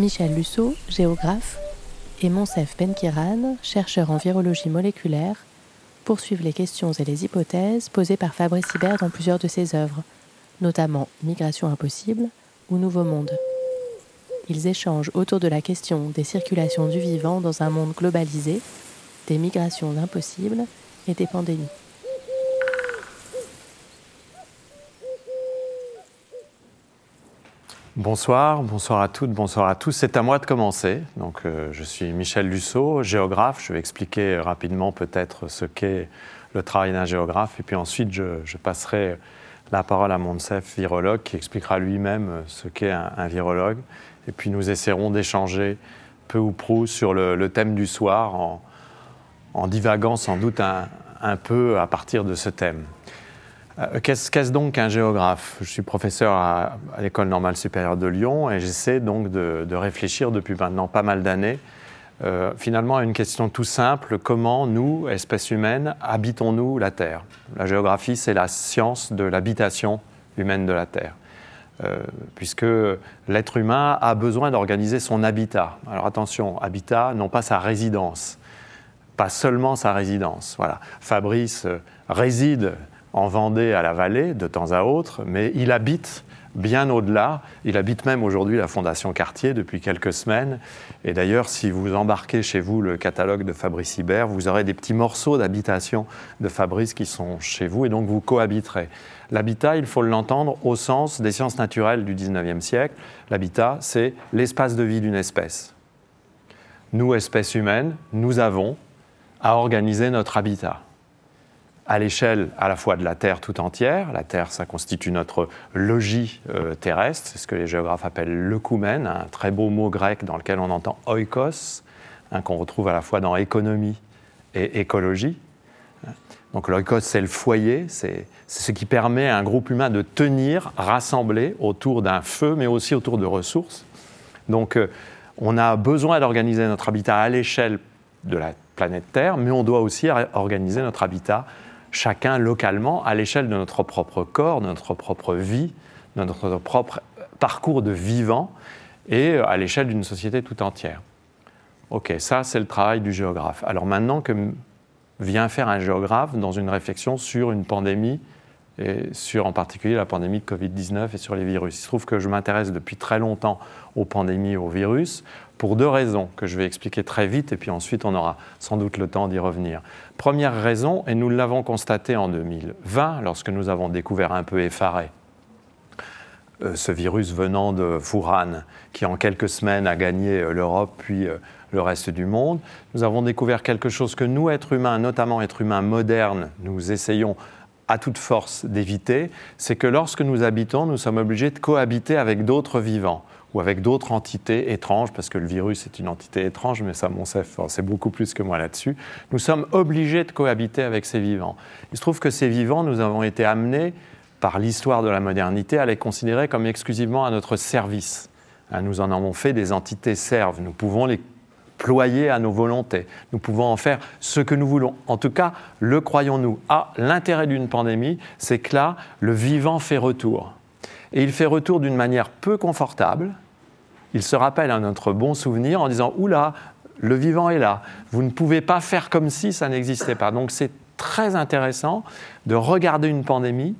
Michel Lusseau, géographe, et Monsef Benkiran, chercheur en virologie moléculaire, poursuivent les questions et les hypothèses posées par Fabrice Hibert dans plusieurs de ses œuvres, notamment Migration impossible ou Nouveau Monde. Ils échangent autour de la question des circulations du vivant dans un monde globalisé, des migrations impossibles et des pandémies. Bonsoir, bonsoir à toutes, bonsoir à tous. C'est à moi de commencer. Donc, euh, je suis Michel Lusseau, géographe. Je vais expliquer rapidement peut-être ce qu'est le travail d'un géographe. Et puis ensuite, je, passerai la parole à Monsef, virologue, qui expliquera lui-même ce qu'est un, virologue. Et puis nous essaierons d'échanger peu ou prou sur le, thème du soir en, divaguant sans doute un peu à partir de ce thème. Euh, qu'est-ce donc un géographe? Je suis professeur à, l'École normale supérieure de Lyon et j'essaie donc de, réfléchir depuis maintenant pas mal d'années euh, finalement à une question tout simple comment nous, espèces humaines, habitons-nous la Terre? La géographie, c'est la science de l'habitation humaine de la Terre. Euh, puisque l'être humain a besoin d'organiser son habitat. Alors attention, habitat, non pas sa résidence, pas seulement sa résidence. Voilà. Fabrice réside en Vendée à la Vallée de temps à autre, mais il habite bien au-delà. Il habite même aujourd'hui la Fondation Cartier depuis quelques semaines. Et d'ailleurs, si vous embarquez chez vous le catalogue de Fabrice Hibert, vous aurez des petits morceaux d'habitation de Fabrice qui sont chez vous et donc vous cohabiterez. L'habitat, il faut l'entendre au sens des sciences naturelles du 19e siècle. L'habitat, c'est l'espace de vie d'une espèce. Nous, espèces humaines, nous avons à organiser notre habitat à l'échelle à la fois de la Terre tout entière. La Terre, ça constitue notre logis euh, terrestre, c'est ce que les géographes appellent l'œcumène, un très beau mot grec dans lequel on entend oikos, hein, qu'on retrouve à la fois dans économie et écologie. Donc l'oikos, c'est le foyer, c'est ce qui permet à un groupe humain de tenir rassemblé autour d'un feu, mais aussi autour de ressources. Donc euh, on a besoin d'organiser notre habitat à l'échelle de la planète Terre, mais on doit aussi organiser notre habitat chacun localement, à l'échelle de notre propre corps, de notre propre vie, de notre propre parcours de vivant, et à l'échelle d'une société tout entière. Ok, ça c'est le travail du géographe. Alors maintenant que vient faire un géographe dans une réflexion sur une pandémie, et sur en particulier la pandémie de Covid-19 et sur les virus. Il se trouve que je m'intéresse depuis très longtemps aux pandémies et aux virus pour deux raisons que je vais expliquer très vite et puis ensuite on aura sans doute le temps d'y revenir. Première raison, et nous l'avons constaté en 2020 lorsque nous avons découvert un peu effaré euh, ce virus venant de Wuhan qui en quelques semaines a gagné euh, l'Europe puis euh, le reste du monde. Nous avons découvert quelque chose que nous, êtres humains, notamment êtres humains modernes, nous essayons à toute force d'éviter, c'est que lorsque nous habitons, nous sommes obligés de cohabiter avec d'autres vivants ou avec d'autres entités étranges, parce que le virus est une entité étrange, mais ça, mon c'est beaucoup plus que moi là-dessus. Nous sommes obligés de cohabiter avec ces vivants. Il se trouve que ces vivants, nous avons été amenés par l'histoire de la modernité à les considérer comme exclusivement à notre service. Hein, nous en avons fait des entités serves. Nous pouvons les ployer à nos volontés. Nous pouvons en faire ce que nous voulons. En tout cas, le croyons-nous. Ah, l'intérêt d'une pandémie, c'est que là, le vivant fait retour. Et il fait retour d'une manière peu confortable. Il se rappelle à notre bon souvenir en disant Oula, le vivant est là. Vous ne pouvez pas faire comme si ça n'existait pas. Donc c'est très intéressant de regarder une pandémie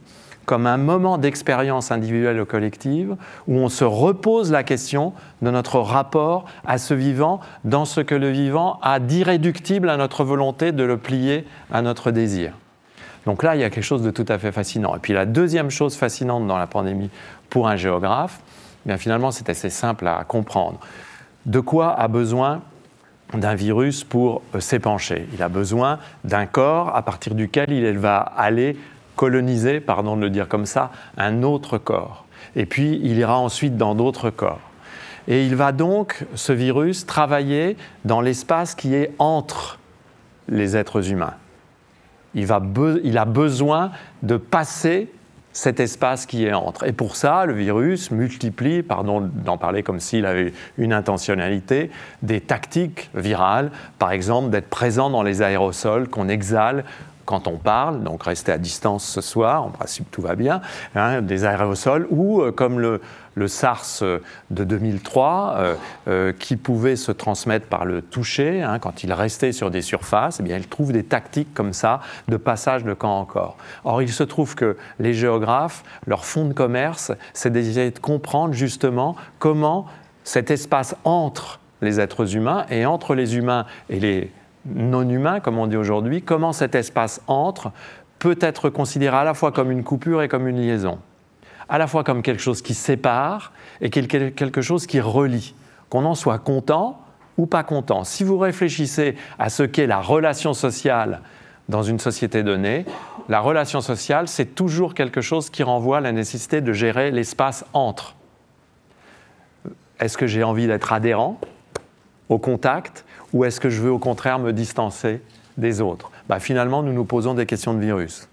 comme un moment d'expérience individuelle ou collective où on se repose la question de notre rapport à ce vivant dans ce que le vivant a d'irréductible à notre volonté de le plier à notre désir. Donc là, il y a quelque chose de tout à fait fascinant. Et puis la deuxième chose fascinante dans la pandémie pour un géographe, eh bien finalement, c'est assez simple à comprendre. De quoi a besoin d'un virus pour euh, s'épancher? Il a besoin d'un corps à partir duquel il va aller coloniser, pardon de le dire comme ça, un autre corps. et puis il ira ensuite dans d'autres corps. Et il va donc, ce virus, travailler dans l'espace qui est entre les êtres humains. Il, a besoin de passer cet espace qui est entre. Et pour ça, le virus multiplie, pardon d'en parler comme s'il avait une intentionnalité, des tactiques virales, par exemple d'être présent dans les aérosols qu'on exhale quand on parle, donc rester à distance ce soir, en principe tout va bien, hein, des aérosols, ou euh, comme le, SARS de 2003, euh, euh, qui pouvait se transmettre par le toucher, hein, quand il restait sur des surfaces, eh bien, il trouve des tactiques comme ça de passage de camp en corps. Or, il se trouve que les géographes, leur fond de commerce, c'est d'essayer de comprendre justement comment cet espace entre les êtres humains et entre les humains et les non-humains, comme on dit aujourd'hui, comment cet espace entre peut être considéré à la fois comme une coupure et comme une liaison à la fois comme quelque chose qui sépare et quelque chose qui relie, qu'on en soit content ou pas content. Si vous réfléchissez à ce qu'est la relation sociale dans une société donnée, la relation sociale, c'est toujours quelque chose qui renvoie à la nécessité de gérer l'espace entre. Est-ce que j'ai envie d'être adhérent au contact ou est-ce que je veux au contraire me distancer des autres? Bah, Finalement, nous nous posons des questions de virus.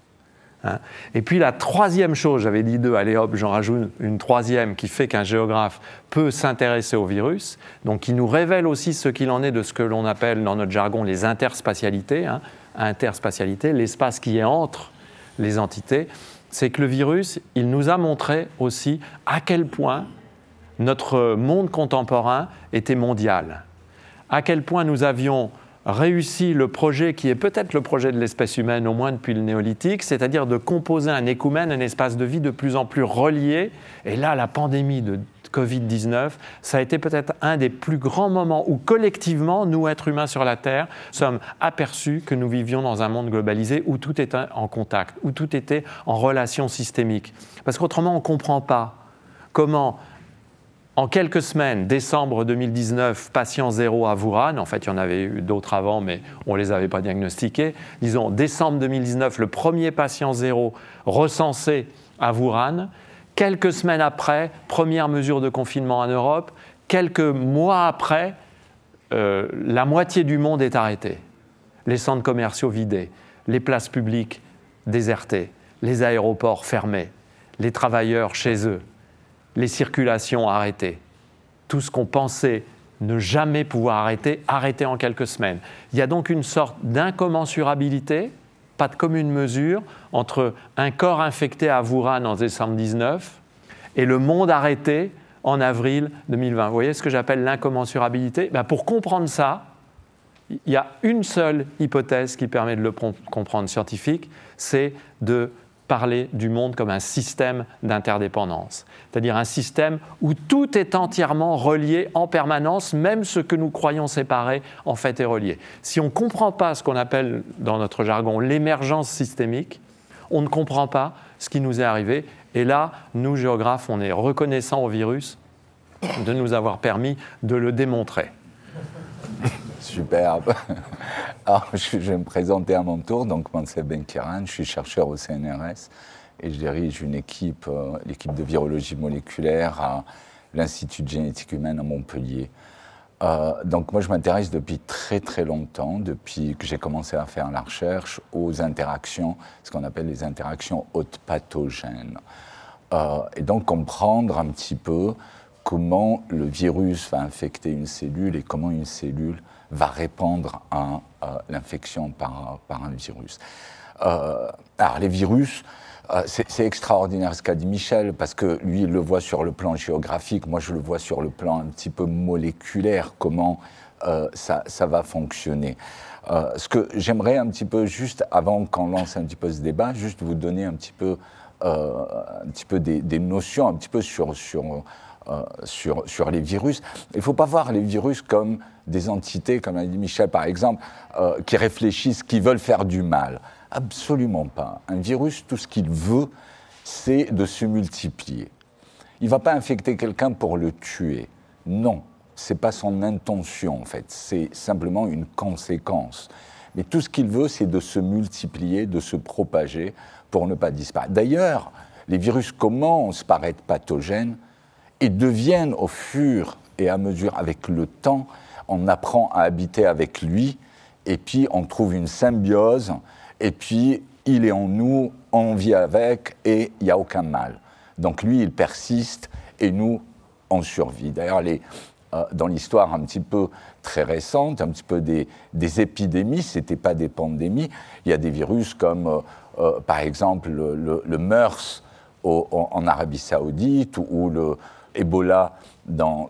Hein. Et puis la troisième chose, j'avais dit deux, allez hop, j'en rajoute une troisième qui fait qu'un géographe peut s'intéresser au virus, donc qui nous révèle aussi ce qu'il en est de ce que l'on appelle dans notre jargon les interspatialités, hein, l'espace qui est entre les entités, c'est que le virus, il nous a montré aussi à quel point notre monde contemporain était mondial, à quel point nous avions réussi le projet qui est peut-être le projet de l'espèce humaine, au moins depuis le néolithique, c'est-à-dire de composer un écoumène, un espace de vie de plus en plus relié. Et là, la pandémie de Covid-19, ça a été peut-être un des plus grands moments où collectivement, nous, êtres humains sur la Terre, sommes aperçus que nous vivions dans un monde globalisé où tout était en contact, où tout était en relation systémique. Parce qu'autrement, on ne comprend pas comment en quelques semaines, décembre 2019, patient zéro à Wuhan, en fait il y en avait eu d'autres avant, mais on ne les avait pas diagnostiqués. Disons, décembre 2019, le premier patient zéro recensé à Wuhan. Quelques semaines après, première mesure de confinement en Europe. Quelques mois après, euh, la moitié du monde est arrêté. Les centres commerciaux vidés, les places publiques désertées, les aéroports fermés, les travailleurs chez eux les circulations arrêtées. Tout ce qu'on pensait ne jamais pouvoir arrêter, arrêté en quelques semaines. Il y a donc une sorte d'incommensurabilité, pas de commune mesure, entre un corps infecté à Wuhan en décembre 19 et le monde arrêté en avril 2020. Vous voyez ce que j'appelle l'incommensurabilité? Ben Pour comprendre ça, il y a une seule hypothèse qui permet de le comprendre scientifique, c'est de parler du monde comme un système d'interdépendance, c'est-à-dire un système où tout est entièrement relié en permanence, même ce que nous croyons séparé en fait est relié. Si on ne comprend pas ce qu'on appelle dans notre jargon l'émergence systémique, on ne comprend pas ce qui nous est arrivé. Et là, nous, géographes, on est reconnaissants au virus de nous avoir permis de le démontrer. Superbe. Alors, je vais me présenter à mon tour. Donc, Mansef Benkiran, je suis chercheur au CNRS et je dirige une équipe, euh, l'équipe de virologie moléculaire à l'Institut de génétique humaine à Montpellier. Euh, donc moi, je m'intéresse depuis très très longtemps, depuis que j'ai commencé à faire la recherche, aux interactions, ce qu'on appelle les interactions hautes pathogènes. Euh, et donc comprendre un petit peu comment le virus va infecter une cellule et comment une cellule va répondre à, l'infection par, un virus. Euh, alors les virus, euh, c'est extraordinaire ce qu'a dit Michel, parce que lui, il le voit sur le plan géographique, moi je le vois sur le plan un petit peu moléculaire, comment euh, ça, va fonctionner. ce que j'aimerais un petit peu, juste avant qu'on lance un petit peu ce débat, juste vous donner un petit peu, un petit peu des, des, notions, un petit peu sur, sur euh, sur, les virus. Il ne faut pas voir les virus comme des entités, comme a dit Michel par exemple, euh, qui réfléchissent, qui veulent faire du mal. Absolument pas. Un virus, tout ce qu'il veut, c'est de se multiplier. Il ne va pas infecter quelqu'un pour le tuer. Non, ce n'est pas son intention en fait, c'est simplement une conséquence. Mais tout ce qu'il veut, c'est de se multiplier, de se propager pour ne pas disparaître. D'ailleurs, les virus commencent par être pathogènes et deviennent au fur et à mesure, avec le temps, on apprend à habiter avec lui, et puis on trouve une symbiose, et puis il est en nous, on vit avec, et il n'y a aucun mal. Donc lui, il persiste, et nous, on survit. D'ailleurs, euh, dans l'histoire un petit peu très récente, un petit peu des, épidémies, ce n'était pas des pandémies, il y a des virus comme, euh, euh, par exemple, le, MERS en Arabie saoudite ou le Ebola dans,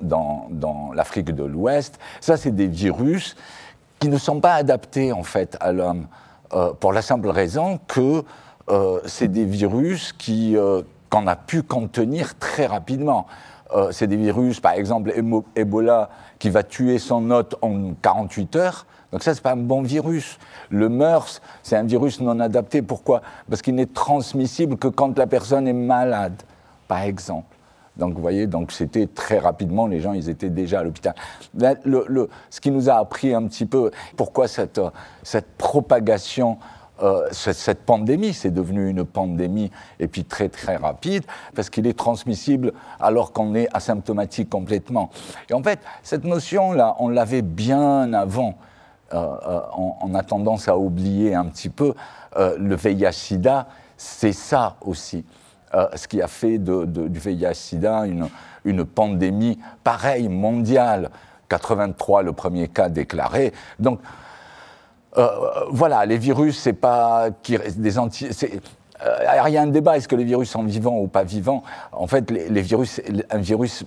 l'Afrique de l'Ouest. Ça, c'est des virus qui ne sont pas adaptés, en fait, à l'homme, pour la simple raison que c'est des virus qui qu'on a pu contenir très rapidement. Euh, c'est des virus, par exemple Ebola, qui va tuer son hôte en 48 heures. Donc ça, c'est pas un bon virus. Le MERS, c'est un virus non adapté. Pourquoi? Parce qu'il n'est transmissible que quand la personne est malade, par exemple. Donc vous voyez, donc c'était très rapidement, les gens, ils étaient déjà à l'hôpital. ce qui nous a appris un petit peu, pourquoi cette, cette propagation euh, cette pandémie, c'est devenu une pandémie et puis très très rapide parce qu'il est transmissible alors qu'on est asymptomatique complètement. Et en fait, cette notion-là, on l'avait bien avant. Euh, euh, on, a tendance à oublier un petit peu le VIH/SIDA, c'est ça aussi. Ce qui a fait du VIH/SIDA une, une pandémie pareille, mondiale. 83, le premier cas déclaré. Donc, euh, voilà, les virus, c'est pas des anti. Euh, il y a un débat, est-ce que les virus sont vivants ou pas vivants? En fait, les, virus, un virus,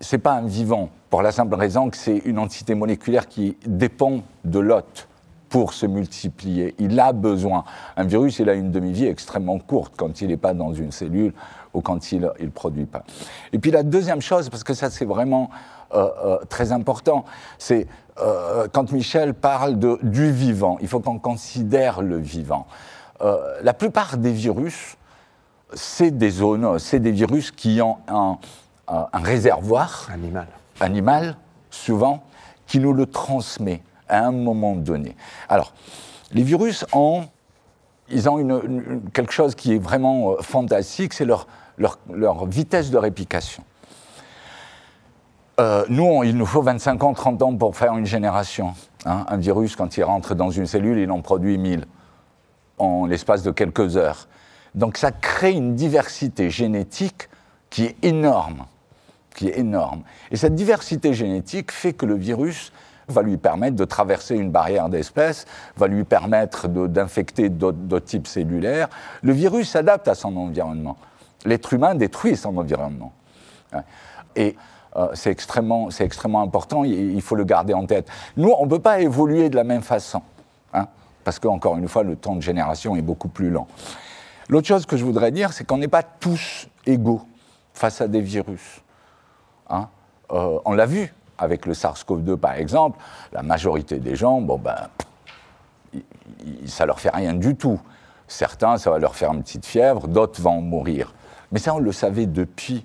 c'est pas un vivant, pour la simple raison que c'est une entité moléculaire qui dépend de l'hôte pour se multiplier. Il a besoin. Un virus, il a une demi-vie extrêmement courte quand il n'est pas dans une cellule ou quand il ne produit pas. Et puis la deuxième chose, parce que ça c'est vraiment euh, très important, c'est euh, quand Michel parle de, du vivant, il faut qu'on considère le vivant. Euh, la plupart des virus, c'est des zones, c'est des virus qui ont un, un réservoir animal. animal, souvent, qui nous le transmet à un moment donné. Alors, les virus ont, ils ont une, quelque chose qui est vraiment euh, fantastique, c'est leur, leur, vitesse de réplication. Euh, nous, il nous faut 25 ans, 30 ans pour faire une génération. Hein. Un virus, quand il rentre dans une cellule, il en produit 1000 en l'espace de quelques heures. Donc ça crée une diversité génétique qui est énorme, qui est énorme. Et cette diversité génétique fait que le virus va lui permettre de traverser une barrière d'espèces, va lui permettre d'infecter d'autres types cellulaires. Le virus s'adapte à son environnement. L'être humain détruit son environnement. Et euh, c'est extrêmement, extrêmement important, il, faut le garder en tête. Nous, on ne peut pas évoluer de la même façon, hein, parce qu'encore une fois, le temps de génération est beaucoup plus lent. L'autre chose que je voudrais dire, c'est qu'on n'est pas tous égaux face à des virus. Hein. Euh, on l'a vu avec le SARS-CoV-2, par exemple, la majorité des gens, bon ben, ça leur fait rien du tout. Certains, ça va leur faire une petite fièvre, d'autres vont mourir. Mais ça, on le savait depuis,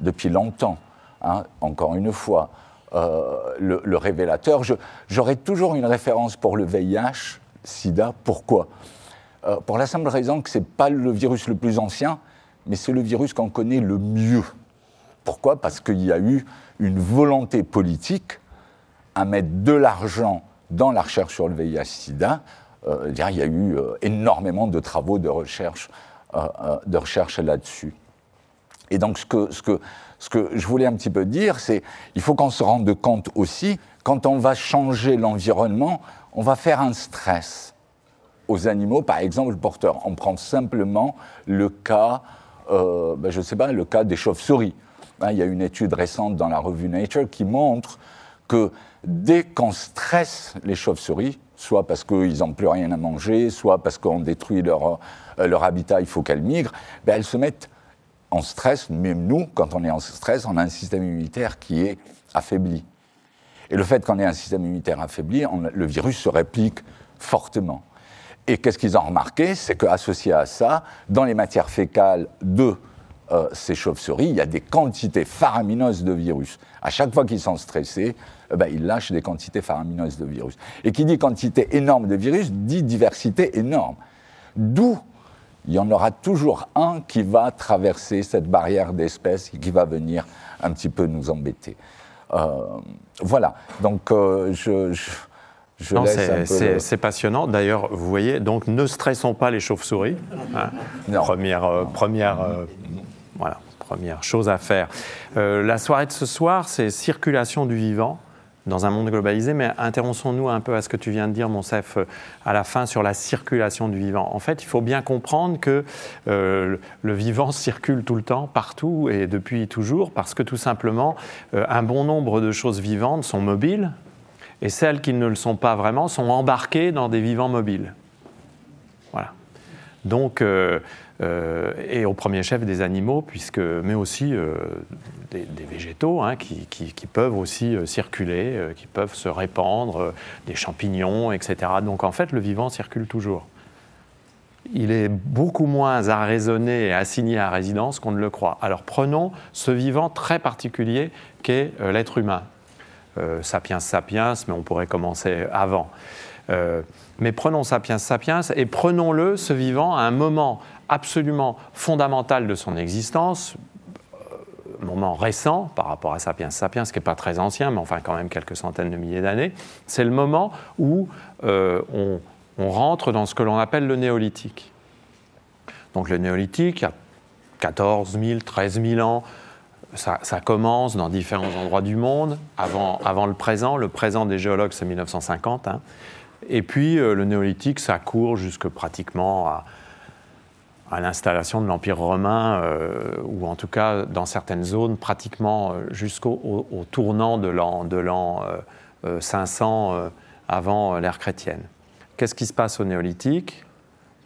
depuis longtemps. Hein, encore une fois, euh, le, révélateur. J'aurai toujours une référence pour le VIH, SIDA. Pourquoi? Euh, Pour la simple raison que ce n'est pas le virus le plus ancien, mais c'est le virus qu'on connaît le mieux. Pourquoi? Parce qu'il y a eu une volonté politique à mettre de l'argent dans la recherche sur le VIH-Sida. Euh, il y a eu énormément de travaux de recherche, recherche là-dessus. Et donc, ce que, je voulais un petit peu dire, c'est qu'il faut qu'on se rende compte aussi, quand on va changer l'environnement, on va faire un stress aux animaux, par exemple, porteurs. On prend simplement le cas, euh, ben, je sais pas, le cas des chauves-souris. Hein, il y a une étude récente dans la revue Nature qui montre que dès qu'on stresse les chauves-souris, soit parce qu'ils n'ont plus rien à manger, soit parce qu'on détruit leur, euh, leur habitat, il faut qu'elles migrent, ben elles se mettent en stress, même nous, quand on est en stress, on a un système immunitaire qui est affaibli. Et le fait qu'on ait un système immunitaire affaibli, le virus se réplique fortement. Et qu'est-ce qu'ils ont remarqué? C'est qu'associé à ça, dans les matières fécales de euh, ces chauves-souris, il y a des quantités faramineuses de virus. À chaque fois qu'ils sont stressés, eh ben, ils lâchent des quantités faramineuses de virus. Et qui dit quantité énorme de virus dit diversité énorme. D'où il y en aura toujours un qui va traverser cette barrière d'espèces et qui va venir un petit peu nous embêter. Euh, voilà, donc euh, je, je, C'est passionnant. D'ailleurs, vous voyez, donc ne stressons pas les chauves-souris. Hein. Première, euh, première, voilà, première chose à faire. la soirée de ce soir, c'est circulation du vivant dans un monde globalisé, mais intéressons-nous un peu à ce que tu viens de dire, Monsef, à la fin sur la circulation du vivant. En fait, il faut bien comprendre que euh, le vivant circule tout le temps, partout et depuis toujours, parce que tout simplement, euh, un bon nombre de choses vivantes sont mobiles, et celles qui ne le sont pas vraiment sont embarquées dans des vivants mobiles. Voilà. Donc, euh, euh, et au premier chef des animaux, puisque, mais aussi euh, des, végétaux hein, qui, peuvent aussi euh, circuler, qui peuvent se répandre, des champignons, etc. Donc en fait, le vivant circule toujours. Il est beaucoup moins arraisonné et assigné à résidence qu'on ne le croit. Alors prenons ce vivant très particulier qu'est l'être humain. sapiens sapiens, mais on pourrait commencer avant. mais prenons sapiens sapiens et prenons-le, ce vivant, à un moment absolument fondamental de son existence, euh, moment récent par rapport à Sapiens Sapiens, qui n'est pas très ancien, mais enfin quand même quelques centaines de milliers d'années, c'est le moment où euh, on, rentre dans ce que l'on appelle le néolithique. Donc le néolithique, il y a 14 000, 13 000 ans, ça, commence dans différents endroits du monde, avant, avant, le présent. Le présent des géologues, c'est 1950. Hein. Et puis euh, le néolithique, ça court jusque pratiquement à à l'installation de l'Empire romain, euh, ou en tout cas dans certaines zones, pratiquement euh, jusqu'au tournant de l'an 500 euh, avant l'ère chrétienne. Qu'est-ce qui se passe au néolithique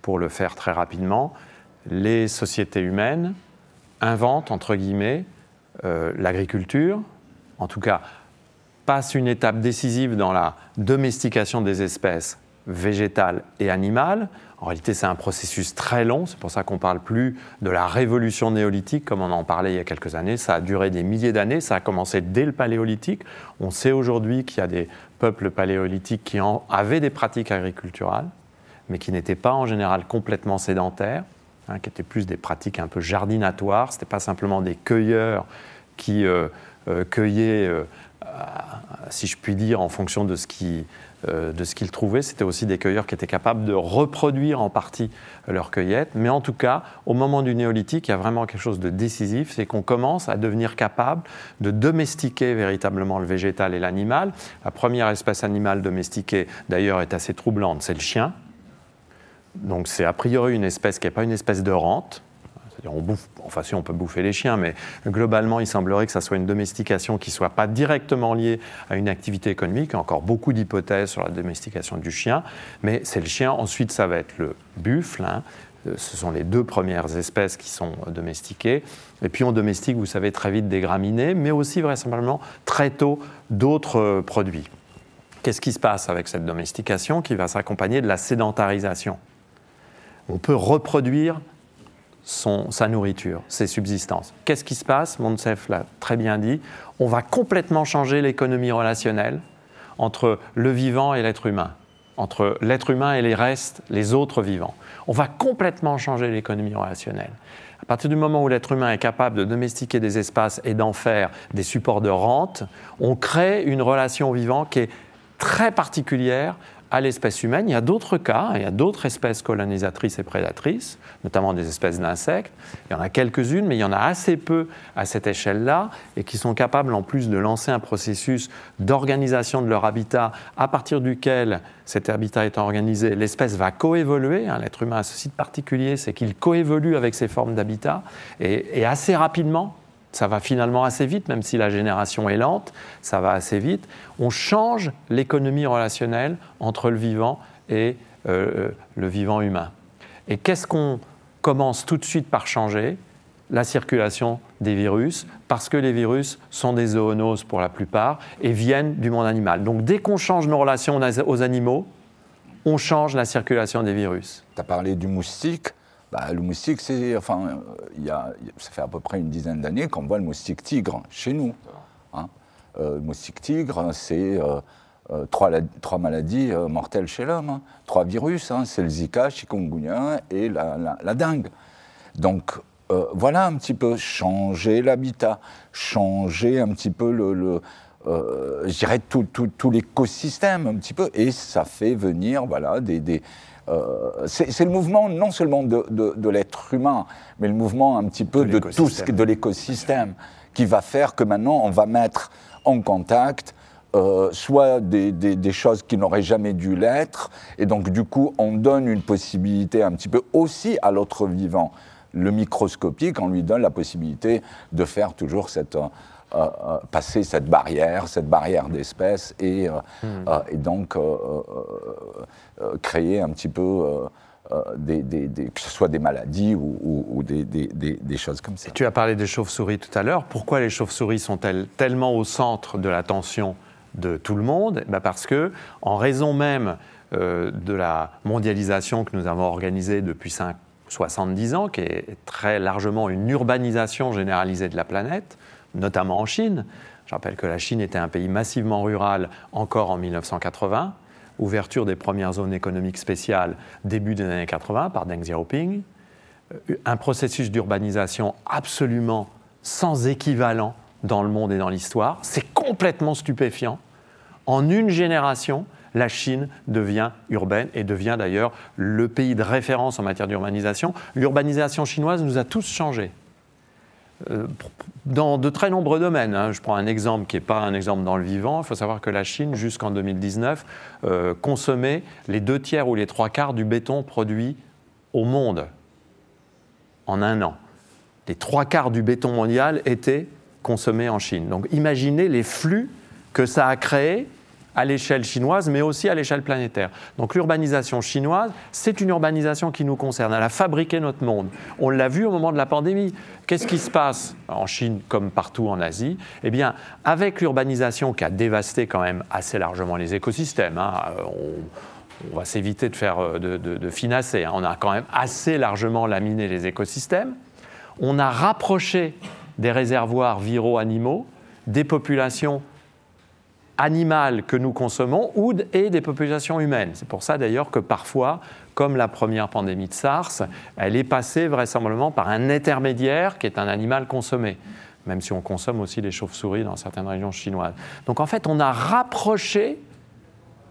Pour le faire très rapidement, les sociétés humaines inventent, entre guillemets, l'agriculture, en tout cas passent une étape décisive dans la domestication des espèces végétales et animales, en réalité, c'est un processus très long, c'est pour ça qu'on ne parle plus de la révolution néolithique comme on en parlait il y a quelques années. Ça a duré des milliers d'années, ça a commencé dès le paléolithique. On sait aujourd'hui qu'il y a des peuples paléolithiques qui avaient des pratiques agriculturales, mais qui n'étaient pas en général complètement sédentaires, hein, qui étaient plus des pratiques un peu jardinatoires. Ce n'était pas simplement des cueilleurs qui euh, euh, cueillaient, euh, si je puis dire, en fonction de ce qui euh, de ce qu'ils trouvaient. C'était aussi des cueilleurs qui étaient capables de reproduire en partie leur cueillette. Mais en tout cas, au moment du néolithique, il y a vraiment quelque chose de décisif, c'est qu'on commence à devenir capable de domestiquer véritablement le végétal et l'animal. La première espèce animale domestiquée, d'ailleurs, est assez troublante, c'est le chien. Donc c'est a priori une espèce qui n'est pas une espèce de rente, on enfin si on peut bouffer les chiens, mais globalement, il semblerait que ça soit une domestication qui ne soit pas directement liée à une activité économique. Encore beaucoup d'hypothèses sur la domestication du chien, mais c'est le chien. Ensuite, ça va être le buffle. Hein. Euh, ce sont les deux premières espèces qui sont domestiquées. Et puis on domestique, vous savez, très vite des graminées, mais aussi vraisemblablement très tôt d'autres euh, produits. Qu'est-ce qui se passe avec cette domestication qui va s'accompagner de la sédentarisation? On peut reproduire sa nourriture, ses subsistances. Qu'est-ce qui se passe Monsef l'a très bien dit. On va complètement changer l'économie relationnelle entre le vivant et l'être humain, entre l'être humain et les restes, les autres vivants. On va complètement changer l'économie relationnelle. À partir du moment où l'être humain est capable de domestiquer des espaces et d'en faire des supports de rente, on crée une relation au vivant qui est très particulière à l'espèce humaine. Il y a d'autres cas, il y a d'autres espèces colonisatrices et prédatrices, notamment des espèces d'insectes. Il y en a quelques-unes, mais il y en a assez peu à cette échelle-là, et qui sont capables en plus de lancer un processus d'organisation de leur habitat à partir duquel cet habitat étant organisé, l'espèce va coévoluer. Hein, l'être humain a ceci de particulier, c'est qu'il coévolue avec ces formes d'habitat, et assez rapidement, ça va finalement assez vite, même si la génération est lente, ça va assez vite. On change l'économie relationnelle entre le vivant et euh, le vivant humain. Et qu'est-ce qu'on commence tout de suite par changer? La circulation des virus, parce que les virus sont des zoonoses pour la plupart et viennent du monde animal. Donc dès qu'on change nos relations aux animaux, on change la circulation des virus. Tu as parlé du moustique. Bah, le moustique, c'est, enfin, il y a, ça fait à peu près une dizaine d'années qu'on voit le moustique tigre chez nous. Hein. Euh, le moustique tigre, c'est euh, euh, trois, trois, maladies mortelles chez l'homme, hein. trois virus, hein. c'est le Zika, chikungunya et la, la, dengue. Donc euh, voilà un petit peu changer l'habitat, changer un petit peu le, le je dirais tout, tout, tout l'écosystème un petit peu, et ça fait venir voilà des, des c'est le mouvement non seulement de, de, de l'être humain, mais le mouvement un petit peu de, tout ce de l'écosystème qui va faire que maintenant on va mettre en contact euh, soit des, des, choses qui n'auraient jamais dû l'être, et donc du coup on donne une possibilité un petit peu aussi à l'autre vivant. Le microscopique, on lui donne la possibilité de faire toujours cette, euh, euh, passer cette barrière, cette barrière d'espèces, et, hmm. et, donc créer un petit peu des, que ce soit des maladies ou, ou, des, choses comme ça. tu as parlé des chauves-souris tout à l'heure. Pourquoi les chauves-souris sont-elles tellement au centre de l'attention de tout le monde? Bah Parce que, en raison même euh, de la mondialisation que nous avons organisée depuis 5, 70 ans, qui est très largement une urbanisation généralisée de la planète, notamment en Chine. Je rappelle que la Chine était un pays massivement rural encore en 1980, ouverture des premières zones économiques spéciales début des années 80 par Deng Xiaoping, euh, un processus d'urbanisation absolument sans équivalent dans le monde et dans l'histoire. C'est complètement stupéfiant. En une génération, la Chine devient urbaine et devient d'ailleurs le pays de référence en matière d'urbanisation. L'urbanisation chinoise nous a tous changés. Euh, dans de très nombreux domaines. Hein. Je prends un exemple qui n'est pas un exemple dans le vivant. Il faut savoir que la Chine, jusqu'en 2019, euh, consommait les deux tiers ou les trois quarts du béton produit au monde en un an. Les trois quarts du béton mondial étaient consommés en Chine. Donc imaginez les flux que ça a créés à l'échelle chinoise, mais aussi à l'échelle planétaire. Donc l'urbanisation chinoise, c'est une urbanisation qui nous concerne. Elle a fabriqué notre monde. On l'a vu au moment de la pandémie. Qu'est-ce qui se passe en Chine comme partout en Asie? Eh bien, avec l'urbanisation qui a dévasté quand même assez largement les écosystèmes, hein, on, va s'éviter de faire euh, de, finasser. Hein. On a quand même assez largement laminé les écosystèmes. On a rapproché des réservoirs viraux animaux des populations animales que nous consommons ou et des populations humaines. C'est pour ça d'ailleurs que parfois, comme la première pandémie de SARS, elle est passée vraisemblablement par un intermédiaire qui est un animal consommé, même si on consomme aussi les chauves-souris dans certaines régions chinoises. Donc en fait, on a rapproché,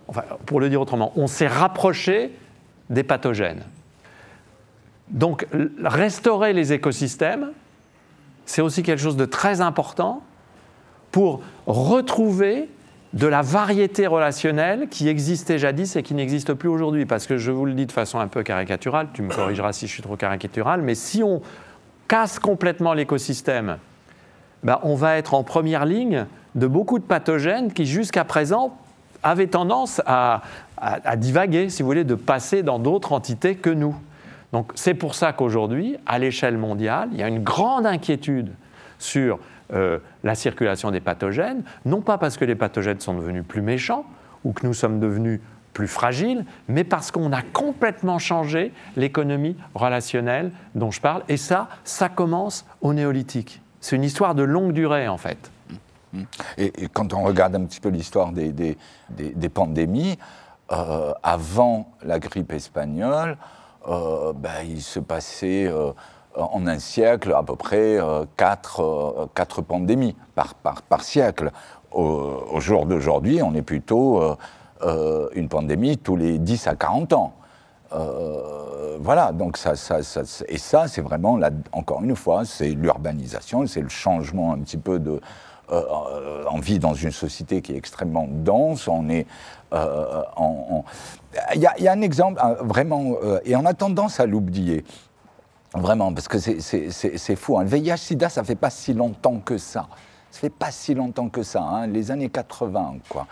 enfin, pour le dire autrement, on s'est rapproché des pathogènes. Donc restaurer les écosystèmes, c'est aussi quelque chose de très important pour retrouver de la variété relationnelle qui existait jadis et qui n'existe plus aujourd'hui. Parce que je vous le dis de façon un peu caricaturale, tu me corrigeras si je suis trop caricatural, mais si on casse complètement l'écosystème, ben on va être en première ligne de beaucoup de pathogènes qui jusqu'à présent avaient tendance à, à, divaguer, si vous voulez, de passer dans d'autres entités que nous. Donc c'est pour ça qu'aujourd'hui, à l'échelle mondiale, il y a une grande inquiétude sur euh, la circulation des pathogènes, non pas parce que les pathogènes sont devenus plus méchants ou que nous sommes devenus plus fragiles, mais parce qu'on a complètement changé l'économie relationnelle dont je parle. Et ça, ça commence au néolithique. C'est une histoire de longue durée, en fait. Et, quand on regarde un petit peu l'histoire des, des, pandémies, euh, avant la grippe espagnole, euh, ben, il se passait en un siècle à peu près euh, quatre, euh, quatre, pandémies par, par, siècle. Au, jour d'aujourd'hui, on est plutôt euh, une pandémie tous les 10 à 40 ans. voilà, donc ça, ça, et ça, c'est vraiment, la, encore une fois, c'est l'urbanisation, c'est le changement un petit peu de. on vit dans une société qui est extrêmement dense, on est. Il y, a un exemple vraiment, et on a tendance à l'oublier. Vraiment, parce que c'est fou. Hein. Le VIH-Sida, ça fait pas si longtemps que ça. Ça fait pas si longtemps que ça, hein, les années 80, quoi.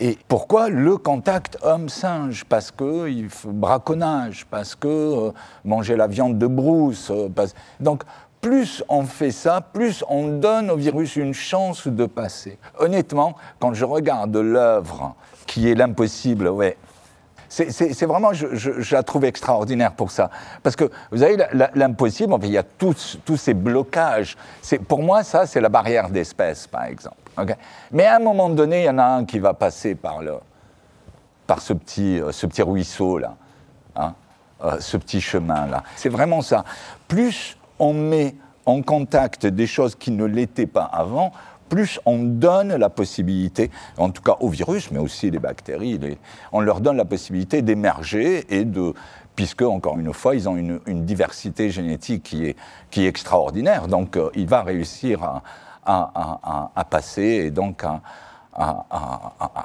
Et pourquoi le contact homme-singe? Parce que il braconnage, parce que euh, manger la viande de brousse. Euh, donc, plus on fait ça, plus on donne au virus une chance de passer. Honnêtement, quand je regarde l'œuvre qui est l'impossible, ouais, c'est vraiment, je, je, la trouve extraordinaire pour ça. Parce que vous avez l'impossible, il y a tous, tous ces blocages. Pour moi, ça, c'est la barrière d'espèce, par exemple. Mais à un moment donné, il y en a un qui va passer par, le, par ce, petit, euh, ce petit ruisseau-là, hein, euh, ce petit chemin-là. C'est vraiment ça. Plus on met en contact des choses qui ne l'étaient pas avant, plus on donne la possibilité, en tout cas aux virus, mais aussi les bactéries, on leur donne la possibilité d'émerger et de, puisque, encore une fois, ils ont une, diversité génétique qui est, extraordinaire. Donc, euh, il va réussir à, passer et donc à,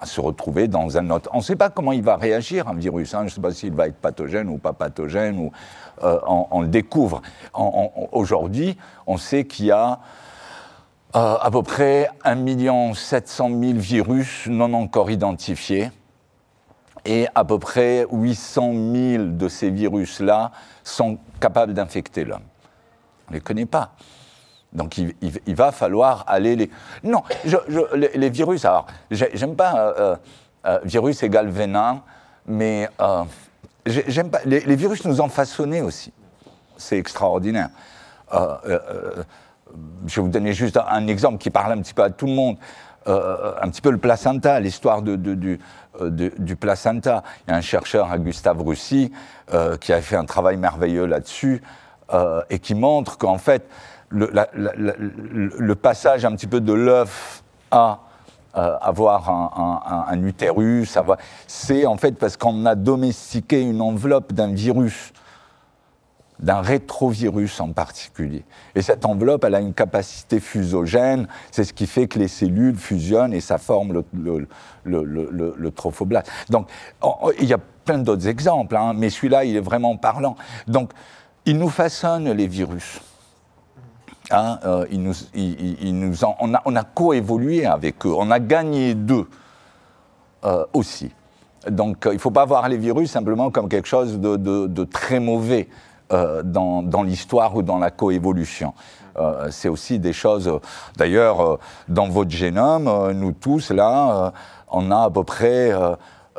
se retrouver dans un autre. On ne sait pas comment il va réagir, un virus. Hein. Je ne sais pas s'il va être pathogène ou pas pathogène, ou, euh, on, le découvre. Aujourd'hui, on sait qu'il y a euh, à peu près 1 700 000 virus non encore identifiés. Et à peu près 800 000 de ces virus-là sont capables d'infecter l'homme. On ne les connaît pas. Donc il, va falloir aller les... Non, les, virus, alors, j'aime pas euh, euh, virus égale venin, mais j'aime pas... Les, les, virus nous ont façonnés aussi. C'est extraordinaire je vais vous donner juste un, exemple qui parle un petit peu à tout le monde. Euh, un petit peu le placenta, l'histoire euh, du placenta. Il y a un chercheur, Gustave Roussy, euh, qui a fait un travail merveilleux là-dessus et qui montre qu'en fait, le, passage un petit peu de l'œuf à avoir un, un utérus, c'est en fait parce qu'on a domestiqué une enveloppe d'un virus d'un rétrovirus en particulier. Et cette enveloppe, elle a une capacité fusogène, c'est ce qui fait que les cellules fusionnent et ça forme le, trophoblaste. Donc, il y a plein d'autres exemples, hein, mais celui-là, il est vraiment parlant. Donc, il nous façonne les virus. Euh, on a, coévolué avec eux, on a gagné d'eux euh, aussi. Donc, il ne faut pas voir les virus simplement comme quelque chose de très mauvais. Euh, dans, l'histoire ou dans la coévolution. Euh, c'est aussi des choses. D'ailleurs, euh, dans votre génome, nous tous, là, on a à peu près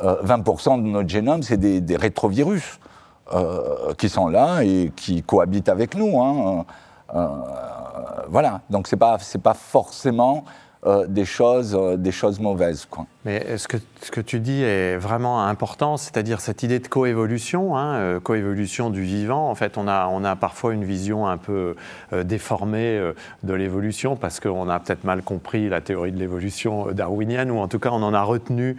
20% de notre génome, c'est des, rétrovirus qui sont là et qui cohabitent avec nous. Hein. voilà, donc ce n'est pas, pas forcément des, choses, des choses mauvaises. Mais ce que, ce que tu dis est vraiment important, c'est-à-dire cette idée de coévolution, hein, euh, coévolution du vivant. En fait, on a, on a parfois une vision un peu euh, déformée euh, de l'évolution parce qu'on a peut-être mal compris la théorie de l'évolution darwinienne, ou en tout cas, on en a retenu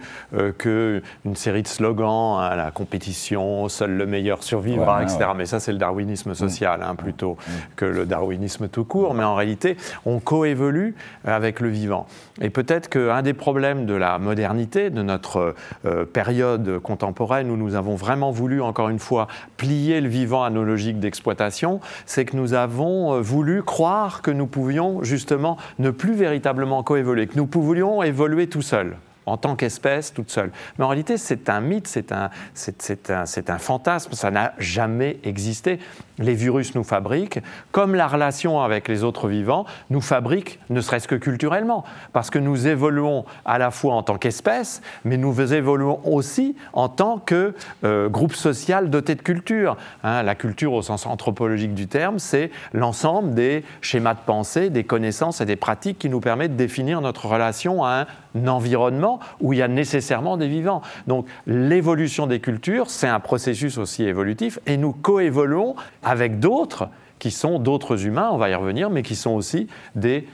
qu'une série de slogans, hein, la compétition, seul le meilleur survivra, etc. Mais ça, c'est le darwinisme social, hein, plutôt que le darwinisme tout court. Mais en réalité, on coévolue avec le vivant. Et peut-être qu'un des problèmes de la modernité, de notre euh, période contemporaine où nous avons vraiment voulu, encore une fois, plier le vivant à nos logiques d'exploitation, c'est que nous avons euh, voulu croire que nous pouvions justement ne plus véritablement coévoluer, que nous pouvions évoluer tout seuls en tant qu'espèce toute seule. Mais en réalité, c'est un mythe, c'est un, c'est, un, un, fantasme, ça n'a jamais existé. Les virus nous fabriquent, comme la relation avec les autres vivants nous fabrique, ne serait-ce que culturellement, parce que nous évoluons à la fois en tant qu'espèce, mais nous évoluons aussi en tant que euh, groupe social doté de culture. Hein, la culture au sens anthropologique du terme, c'est l'ensemble des schémas de pensée, des connaissances et des pratiques qui nous permettent de définir notre relation à un environnement où il y a nécessairement des vivants. Donc l'évolution des cultures, c'est un processus aussi évolutif et nous coévoluons avec d'autres qui sont d'autres humains, on va y revenir, mais qui sont aussi des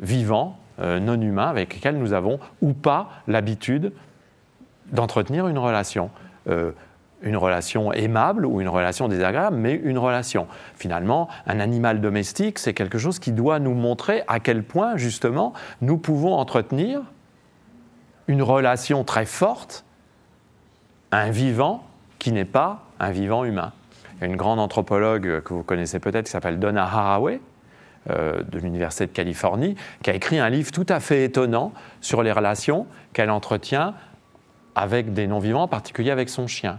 vivants euh, non humains avec lesquels nous avons ou pas l'habitude d'entretenir une relation. Euh, une relation aimable ou une relation désagréable, mais une relation. Finalement, un animal domestique, c'est quelque chose qui doit nous montrer à quel point, justement, nous pouvons entretenir une relation très forte un vivant qui n'est pas un vivant humain. Une grande anthropologue que vous connaissez peut-être qui s'appelle Donna Haraway, euh, de l'Université de Californie, qui a écrit un livre tout à fait étonnant sur les relations qu'elle entretient avec des non-vivants, en particulier avec son chien.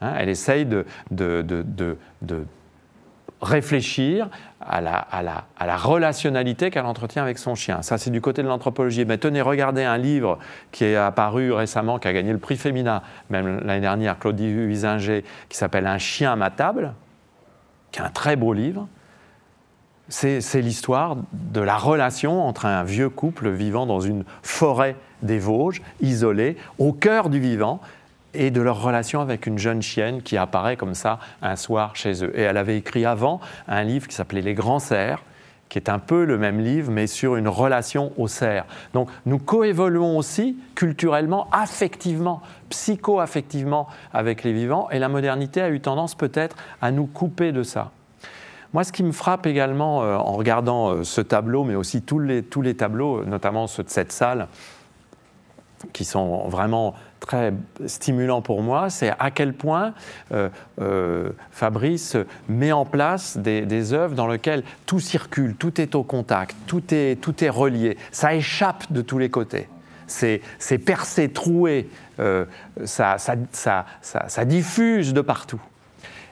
Hein, elle essaye de réfléchir à la, à la, à la relationnalité qu'elle entretient avec son chien. Ça, c'est du côté de l'anthropologie. Mais tenez, regardez un livre qui est apparu récemment, qui a gagné le prix Femina, même l'année dernière, Claudie Huizinger, qui s'appelle Un chien à ma table, qui est un très beau livre. C'est l'histoire de la relation entre un vieux couple vivant dans une forêt des Vosges, isolé, au cœur du vivant, et de leur relation avec une jeune chienne qui apparaît comme ça un soir chez eux. Et elle avait écrit avant un livre qui s'appelait Les Grands Cerfs, qui est un peu le même livre, mais sur une relation au cerf. Donc nous coévoluons aussi culturellement, affectivement, psycho-affectivement avec les vivants, et la modernité a eu tendance peut-être à nous couper de ça. Moi, ce qui me frappe également euh, en regardant euh, ce tableau, mais aussi tous les, tous les tableaux, notamment ceux de cette salle, qui sont vraiment très stimulant pour moi, c'est à quel point euh, euh, Fabrice met en place des, œuvres dans lesquelles tout circule, tout est au contact, tout est, tout est relié, ça échappe de tous les côtés. C'est percé, troué, euh, ça, ça, ça, ça diffuse de partout.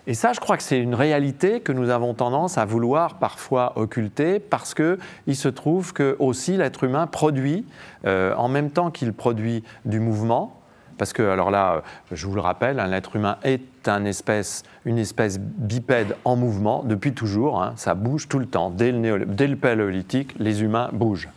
Et ça, je crois que c'est une réalité que nous avons tendance à vouloir parfois occulter parce qu'il se trouve que aussi l'être humain produit, en même temps qu'il produit du mouvement, parce que, alors là, je vous le rappelle, un être humain est une espèce bipède en mouvement depuis toujours. Hein. ça bouge tout le temps. Dès le, dès le paléolithique, les humains bougent.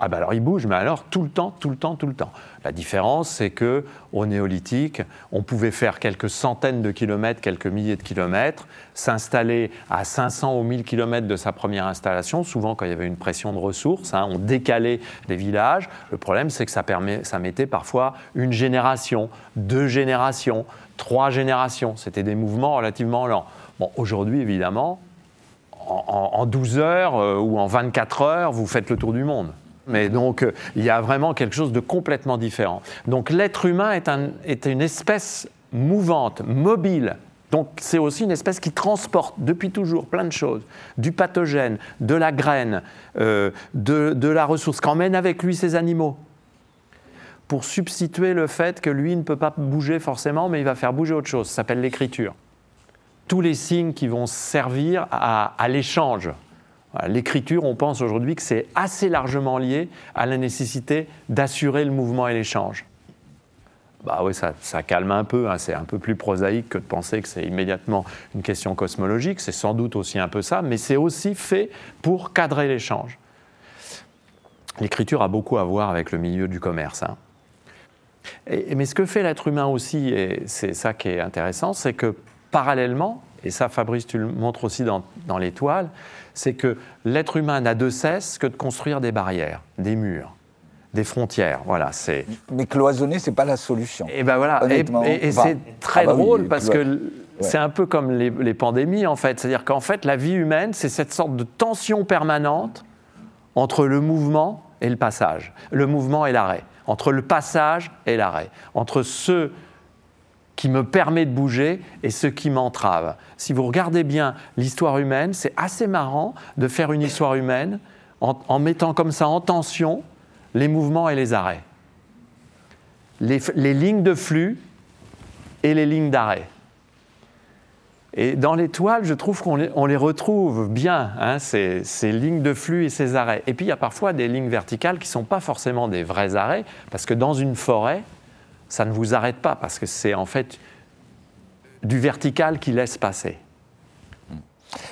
Ah ben alors il bouge, mais alors tout le temps, tout le temps, tout le temps. La différence, c'est que au néolithique, on pouvait faire quelques centaines de kilomètres, quelques milliers de kilomètres, s'installer à 500 ou 1000 kilomètres de sa première installation. Souvent, quand il y avait une pression de ressources, hein, on décalait les villages. Le problème, c'est que ça, mettait parfois une génération, deux générations, trois générations. C'était des mouvements relativement lents. Bon, aujourd'hui, évidemment, en, 12 heures euh, ou en 24 heures, vous faites le tour du monde. Mais donc, euh, il y a vraiment quelque chose de complètement différent. Donc, l'être humain est, une espèce mouvante, mobile, donc c'est aussi une espèce qui transporte depuis toujours plein de choses, du pathogène, de la graine, euh, de, la ressource, qu'emmène avec lui ses animaux, pour substituer le fait que lui ne peut pas bouger forcément, mais il va faire bouger autre chose, ça s'appelle l'écriture. Tous les signes qui vont servir à l'échange, L'écriture, on pense aujourd'hui que c'est assez largement lié à la nécessité d'assurer le mouvement et l'échange. Bah oui, ça, calme un peu, hein. c'est un peu plus prosaïque que de penser que c'est immédiatement une question cosmologique, c'est sans doute aussi un peu ça, mais c'est aussi fait pour cadrer l'échange. L'écriture a beaucoup à voir avec le milieu du commerce. Hein. mais ce que fait l'être humain aussi, et c'est ça qui est intéressant, c'est que parallèlement, et ça Fabrice tu le montres aussi dans l'étoile, c'est que l'être humain n'a de cesse que de construire des barrières, des murs des frontières. Voilà, c'est. Mais cloisonner, c'est pas la solution. Et ben voilà. Et, c'est très ah bah drôle parce que c'est un peu comme les, les pandémies en fait. C'est-à-dire qu'en fait, la vie humaine, c'est cette sorte de tension permanente entre le mouvement et le passage, le mouvement et l'arrêt, entre le passage et l'arrêt, entre ceux qui me permet de bouger et ce qui m'entrave. Si vous regardez bien l'histoire humaine, c'est assez marrant de faire une histoire humaine en, mettant comme ça en tension les mouvements et les arrêts. Les, lignes de flux et les lignes d'arrêt. Et dans l'étoile, je trouve qu'on les, retrouve bien, hein, ces, ces, lignes de flux et ces arrêts. Et puis il y a parfois des lignes verticales qui ne sont pas forcément des vrais arrêts, parce que dans une forêt, ça ne vous arrête pas parce que c'est en fait du vertical qui laisse passer.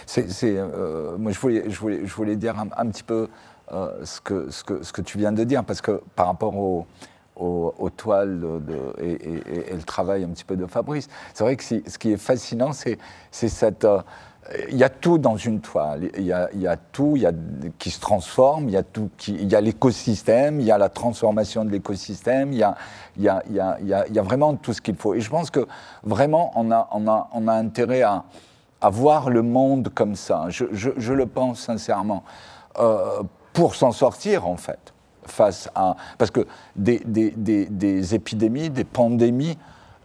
C'est, euh, moi, je voulais, je voulais, dire un, petit peu euh, ce, que, ce, que, ce, que, tu viens de dire, parce que par rapport au, aux, toiles de, et, le travail un petit peu de Fabrice, c'est vrai que ce qui est fascinant, c'est, cette, euh, il y a tout dans une toile. Il y a, tout il y a, qui se transforme, il y a tout il y a l'écosystème, il y a la transformation de l'écosystème, il y a, vraiment tout ce qu'il faut. Et je pense que vraiment, on a, intérêt à, voir le monde comme ça. Je, le pense sincèrement. Euh, pour s'en sortir, en fait, face à. Parce que des, épidémies, des pandémies,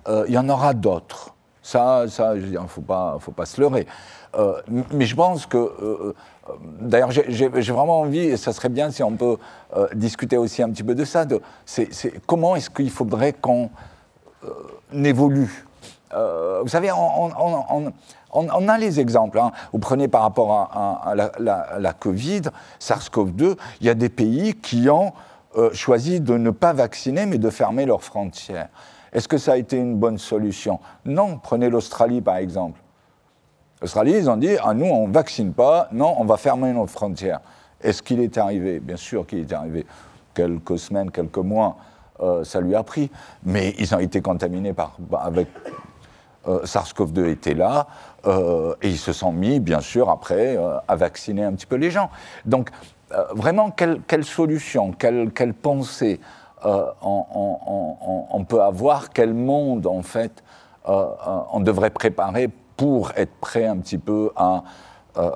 euh, il y en aura d'autres. Ça, ça, il ne faut pas, faut pas se leurrer. Euh, mais je pense que, euh, euh, d'ailleurs, j'ai vraiment envie, et ça serait bien si on peut discuter aussi un petit peu de ça, comment est-ce qu'il faudrait qu'on évolue? Vous savez, On, a les exemples. Hein. Vous prenez par rapport à, la, Covid, SARS-CoV-2, il y a des pays qui ont choisi de ne pas vacciner, mais de fermer leurs frontières. Est-ce que ça a été une bonne solution? Non. Prenez l'Australie, par exemple. L'Australie, ils ont dit ah, nous, on ne vaccine pas, non, on va fermer nos frontières. Est-ce qu'il est arrivé? Bien sûr qu'il est arrivé. Quelques semaines, quelques mois, euh, ça lui a pris. Mais ils ont été contaminés par, avec euh, SARS-CoV-2 était là, euh, et ils se sont mis, bien sûr, après, à vacciner un petit peu les gens. Donc, vraiment, quelle, solution, quelle pensée? On, on, peut avoir, quel monde, en fait, on devrait préparer pour être prêt un petit peu à euh,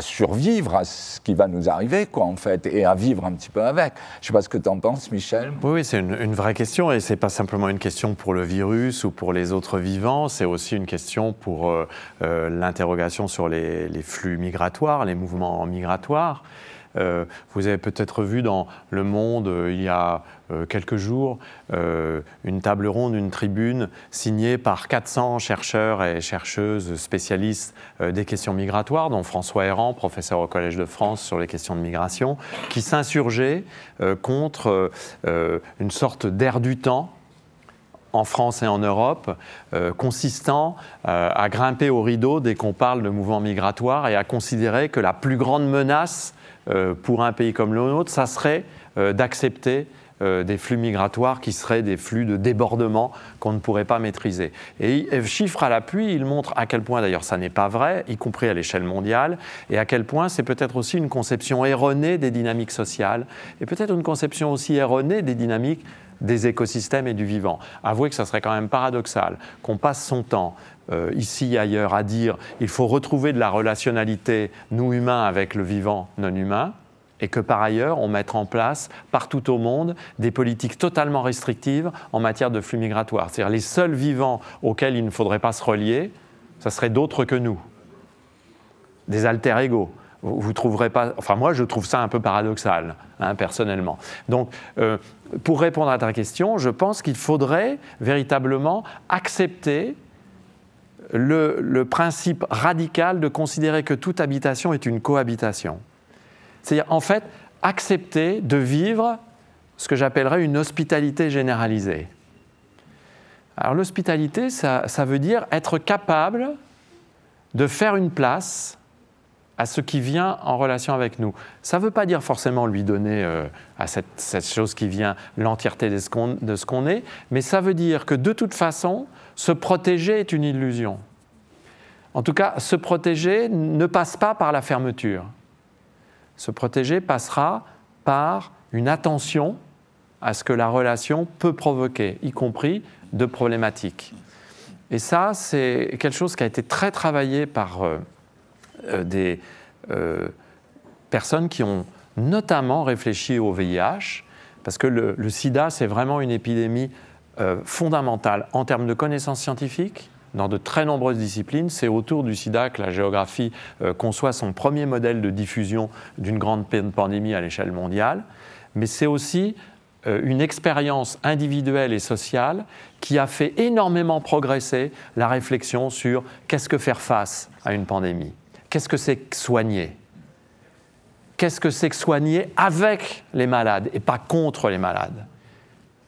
survivre à ce qui va nous arriver, quoi, en fait, et à vivre un petit peu avec. Je sais pas ce que tu en penses, Michel. Oui, c'est une, vraie question, et ce n'est pas simplement une question pour le virus ou pour les autres vivants, c'est aussi une question pour euh, euh, l'interrogation sur les, flux migratoires, les mouvements migratoires. Euh, vous avez peut-être vu dans Le Monde, euh, il y a euh, quelques jours, une table ronde, une tribune signée par 400 chercheurs et chercheuses spécialistes des questions migratoires, dont François Errand, professeur au Collège de France sur les questions de migration, qui s'insurgeaient contre une sorte d'air du temps en France et en Europe, consistant à grimper au rideau dès qu'on parle de mouvements migratoires et à considérer que la plus grande menace pour un pays comme le nôtre, ça serait euh, d'accepter euh, des flux migratoires qui seraient des flux de débordement qu'on ne pourrait pas maîtriser. Et, chiffre à l'appui, il montre à quel point d'ailleurs ça n'est pas vrai, y compris à l'échelle mondiale, et à quel point c'est peut-être aussi une conception erronée des dynamiques sociales, et peut-être une conception aussi erronée des dynamiques des écosystèmes et du vivant. Avouez que ça serait quand même paradoxal qu'on passe son temps euh, ici ailleurs à dire il faut retrouver de la relationnalité, nous humains, avec le vivant non humain, et que par ailleurs, on mette en place partout au monde des politiques totalement restrictives en matière de flux migratoires. C'est-à-dire les seuls vivants auxquels il ne faudrait pas se relier, ce seraient d'autres que nous, des alter égaux. Vous, trouverez pas. Enfin, moi, je trouve ça un peu paradoxal, hein, personnellement. Donc, euh, pour répondre à ta question, je pense qu'il faudrait véritablement accepter le, principe radical de considérer que toute habitation est une cohabitation. C'est-à-dire, en fait, accepter de vivre ce que j'appellerais une hospitalité généralisée. Alors l'hospitalité, ça, veut dire être capable de faire une place à ce qui vient en relation avec nous. Ça ne veut pas dire forcément lui donner euh, à cette, chose qui vient l'entièreté de ce qu'on est, mais ça veut dire que de toute façon, se protéger est une illusion. En tout cas, se protéger ne passe pas par la fermeture. Se protéger passera par une attention à ce que la relation peut provoquer, y compris de problématiques. Et ça, c'est quelque chose qui a été très travaillé par euh, euh, des euh, personnes qui ont notamment réfléchi au VIH, parce que le sida, c'est vraiment une épidémie euh, fondamentale en termes de connaissances scientifiques, dans de très nombreuses disciplines. C'est autour du sida que la géographie euh, conçoit son premier modèle de diffusion d'une grande pandémie à l'échelle mondiale. Mais c'est aussi euh, une expérience individuelle et sociale qui a fait énormément progresser la réflexion sur qu'est-ce que faire face à une pandémie, qu'est-ce que c'est soigner, qu'est-ce que c'est que soigner avec les malades et pas contre les malades?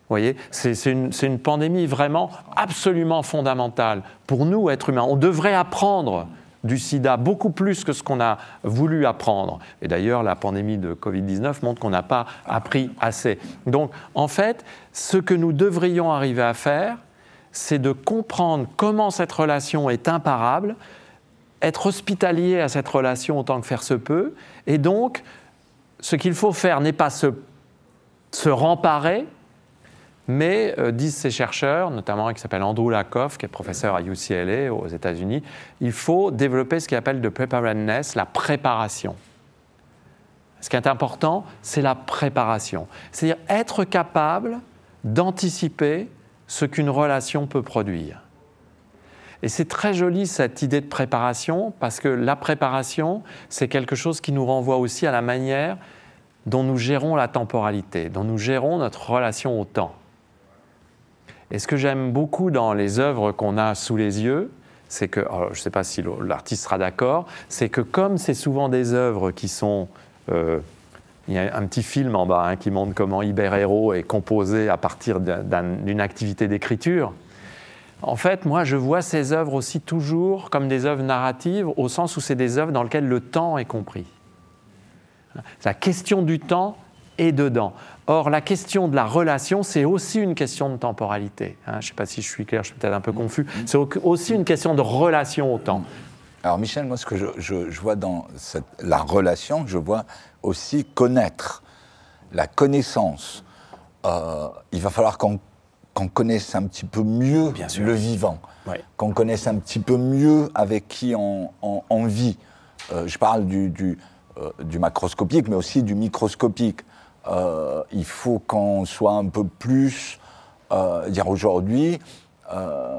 Voyez, c'est une, pandémie vraiment absolument fondamentale pour nous, êtres humains. On devrait apprendre du sida beaucoup plus que ce qu'on a voulu apprendre. Et d'ailleurs, la pandémie de Covid-19 montre qu'on n'a pas appris assez. Donc, en fait, ce que nous devrions arriver à faire, c'est de comprendre comment cette relation est imparable, être hospitalier à cette relation autant que faire se peut, et donc, ce qu'il faut faire n'est pas se, se remparer, mais, euh, disent ces chercheurs, notamment qui s'appelle Andrew Lakoff, qui est professeur à UCLA aux États-Unis, il faut développer ce qu'il appelle de preparedness, la préparation. Ce qui est important, c'est la préparation. C'est-à-dire être capable d'anticiper ce qu'une relation peut produire. Et c'est très joli cette idée de préparation, parce que la préparation, c'est quelque chose qui nous renvoie aussi à la manière dont nous gérons la temporalité, dont nous gérons notre relation au temps. Et ce que j'aime beaucoup dans les œuvres qu'on a sous les yeux, c'est que, je ne sais pas si l'artiste sera d'accord, c'est que comme c'est souvent des œuvres qui sont... Euh, il y a un petit film en bas hein, qui montre comment Iber est composé à partir d'une activité d'écriture. En fait, moi, je vois ces œuvres aussi toujours comme des œuvres narratives, au sens où c'est des œuvres dans lesquelles le temps est compris. La question du temps est dedans. Or, la question de la relation, c'est aussi une question de temporalité. Hein. je ne sais pas si je suis clair, je suis peut-être un peu confus. C'est aussi une question de relation au temps. Alors, Michel, moi, ce que je, vois dans la relation, je vois aussi connaître. La connaissance. Euh, il va falloir qu'on connaisse un petit peu mieux le vivant, qu'on connaisse un petit peu mieux avec qui on, vit. Euh, je parle du, euh, du, macroscopique, mais aussi du microscopique. Euh, il faut qu'on soit un peu plus, euh, dire aujourd'hui, euh,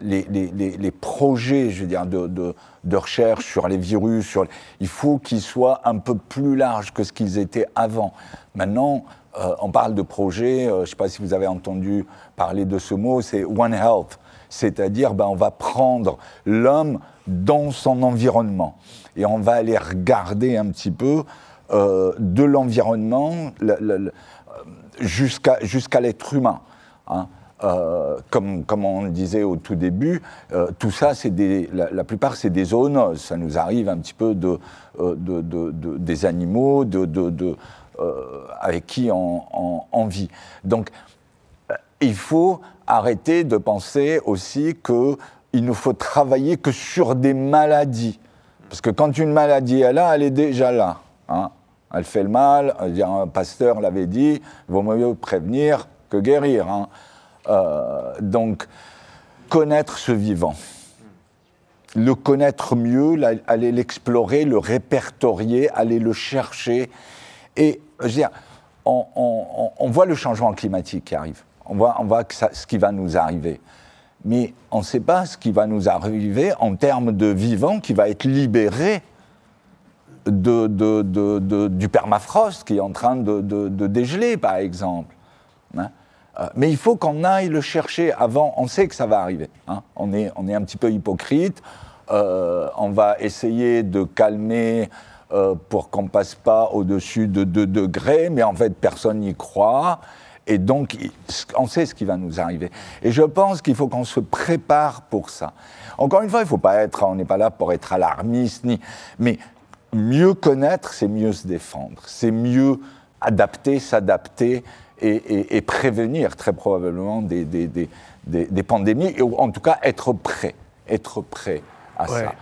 les, projets, je veux dire, de, recherche sur les virus, il faut qu'ils soient un peu plus larges que ce qu'ils étaient avant. Maintenant, on parle de projets, je ne sais pas si vous avez entendu parler de ce mot, c'est One Health, c'est-à-dire ben, on va prendre l'homme dans son environnement et on va aller regarder un petit peu euh, de l'environnement jusqu'à l'être humain. Hein. Euh, comme, comme, on le disait au tout début, euh, tout ça, c'est des, la, plupart, c'est des zoonoses. Ça nous arrive un petit peu de, de, de, des animaux avec qui on, on, vit. Donc, il faut arrêter de penser aussi qu'il nous faut travailler que sur des maladies. Parce que quand une maladie est là, elle est déjà là. Hein. Elle fait le mal, un pasteur l'avait dit, il vaut mieux prévenir que guérir. Hein. Euh, donc, connaître ce vivant, le connaître mieux, aller l'explorer, le répertorier, aller le chercher. Et je veux dire, on, voit le changement climatique qui arrive, on voit, ce qui va nous arriver. Mais on ne sait pas ce qui va nous arriver en termes de vivant qui va être libéré du permafrost qui est en train de, dégeler, par exemple. Hein. Euh, mais il faut qu'on aille le chercher avant. On sait que ça va arriver. Hein. On, est, on est un petit peu hypocrite. Euh, on va essayer de calmer euh, pour qu'on ne passe pas au-dessus de 2 degrés, mais en fait, personne n'y croit. Et donc, on sait ce qui va nous arriver. Et je pense qu'il faut qu'on se prépare pour ça. Encore une fois, il faut pas être, on n'est pas là pour être alarmiste, ni, mais mieux connaître, c'est mieux se défendre, c'est mieux adapter, s'adapter et, prévenir très probablement des, des, pandémies, ou en tout cas être prêt, être prêt à ça.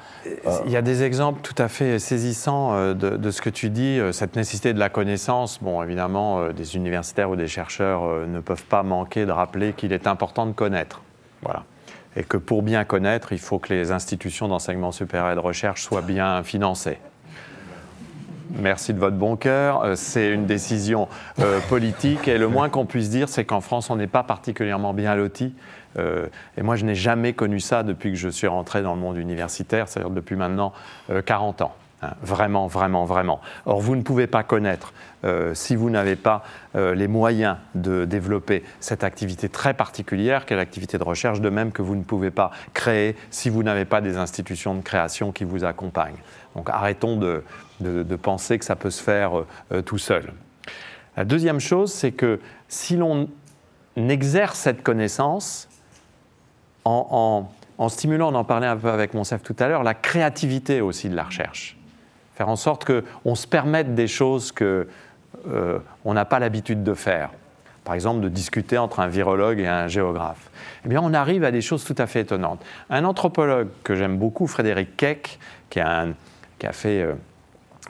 Il y a des exemples tout à fait saisissants euh, de, ce que tu dis, euh, cette nécessité de la connaissance. Bon, évidemment, euh, des universitaires ou des chercheurs ne peuvent pas manquer de rappeler qu'il est important de connaître. Voilà. Et que pour bien connaître, il faut que les institutions d'enseignement supérieur et de recherche soient bien financées. Merci de votre bon cœur. Euh, c'est une décision euh, politique et le moins qu'on puisse dire, c'est qu'en France, on n'est pas particulièrement bien loti. Euh, et moi, je n'ai jamais connu ça depuis que je suis rentré dans le monde universitaire, c'est-à-dire depuis maintenant 40 ans. Hein. vraiment, vraiment, vraiment. Or, vous ne pouvez pas connaître, si vous n'avez pas les moyens de développer cette activité très particulière qu'est l'activité de recherche, de même que vous ne pouvez pas créer si vous n'avez pas des institutions de création qui vous accompagnent. Donc arrêtons de, de, penser que ça peut se faire euh, tout seul. La deuxième chose, c'est que si l'on exerce cette connaissance, en, stimulant, on en parlait un peu avec Monsef tout à l'heure, la créativité aussi de la recherche. Faire en sorte qu'on se permette des choses qu'on euh, n'a pas l'habitude de faire. Par exemple, de discuter entre un virologue et un géographe. Eh bien, on arrive à des choses tout à fait étonnantes. Un anthropologue que j'aime beaucoup, Frédéric Keck, qui, a fait euh,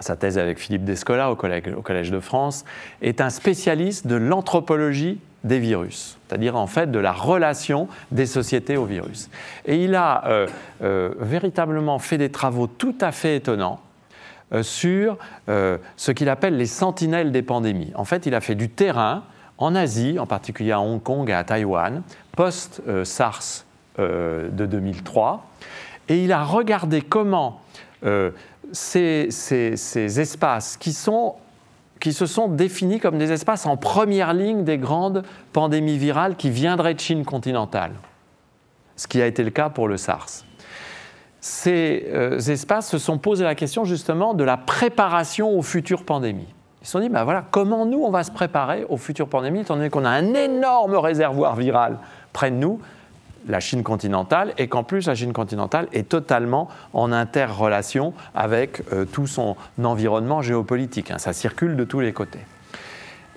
sa thèse avec Philippe Descola au Collège, de France, est un spécialiste de l'anthropologie des virus, c'est-à-dire en fait de la relation des sociétés au virus. Et il a euh, euh, véritablement fait des travaux tout à fait étonnants euh, sur ce qu'il appelle les sentinelles des pandémies. En fait, il a fait du terrain en Asie, en particulier à Hong Kong et à Taïwan, post-SARS de 2003, et il a regardé comment ces, espaces qui, se sont définis comme des espaces en première ligne des grandes pandémies virales qui viendraient de Chine continentale, ce qui a été le cas pour le SARS. ces euh, espaces se sont posés la question justement de la préparation aux futures pandémies. Ils se sont dit, ben voilà, comment nous, on va se préparer aux futures pandémies, étant donné qu'on a un énorme réservoir viral près de nous, la Chine continentale, et qu'en plus, la Chine continentale est totalement en interrelation avec euh, tout son environnement géopolitique. Hein. ça circule de tous les côtés.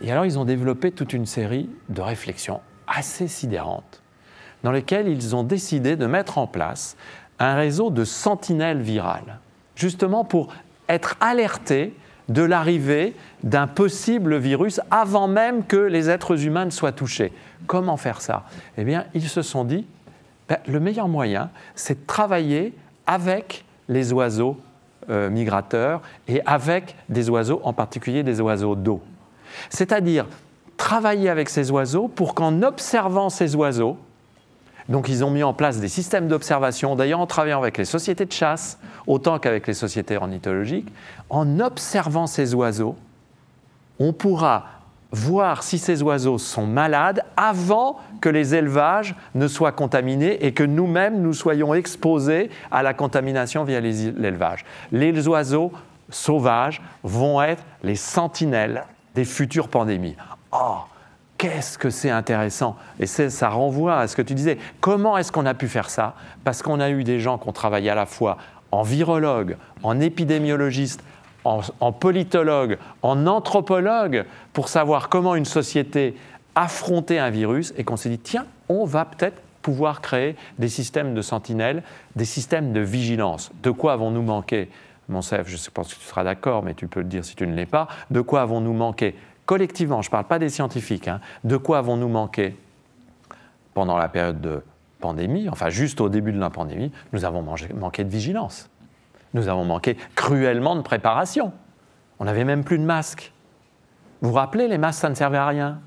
Et alors, ils ont développé toute une série de réflexions assez sidérantes, dans lesquelles ils ont décidé de mettre en place un réseau de sentinelles virales, justement pour être alertés de l'arrivée d'un possible virus avant même que les êtres humains ne soient touchés. Comment faire ça? Eh bien, ils se sont dit, ben, le meilleur moyen, c'est de travailler avec les oiseaux euh, migrateurs et avec des oiseaux, en particulier des oiseaux d'eau. C'est-à-dire travailler avec ces oiseaux pour qu'en observant ces oiseaux, donc ils ont mis en place des systèmes d'observation, d'ailleurs en travaillant avec les sociétés de chasse, autant qu'avec les sociétés ornithologiques, en observant ces oiseaux, on pourra voir si ces oiseaux sont malades avant que les élevages ne soient contaminés et que nous-mêmes nous soyons exposés à la contamination via l'élevage. Les oiseaux sauvages vont être les sentinelles des futures pandémies. Oh, Qu'est-ce que c'est intéressant Et ça renvoie à ce que tu disais. Comment est-ce qu'on a pu faire ça? Parce qu'on a eu des gens qui ont travaillé à la fois en virologue, en épidémiologiste, en, politologue, en anthropologue, pour savoir comment une société affrontait un virus, et qu'on s'est dit, tiens, on va peut-être pouvoir créer des systèmes de sentinelles, des systèmes de vigilance. De quoi avons-nous manqué Monsef, je pense que tu seras d'accord, mais tu peux le dire si tu ne l'es pas. De quoi avons-nous manqué collectivement, je ne parle pas des scientifiques, hein, de quoi avons-nous manqué pendant la période de pandémie, enfin juste au début de la pandémie, nous avons manqué de vigilance. Nous avons manqué cruellement de préparation. On n'avait même plus de masques. Vous vous rappelez, les masques, ça ne servait à rien.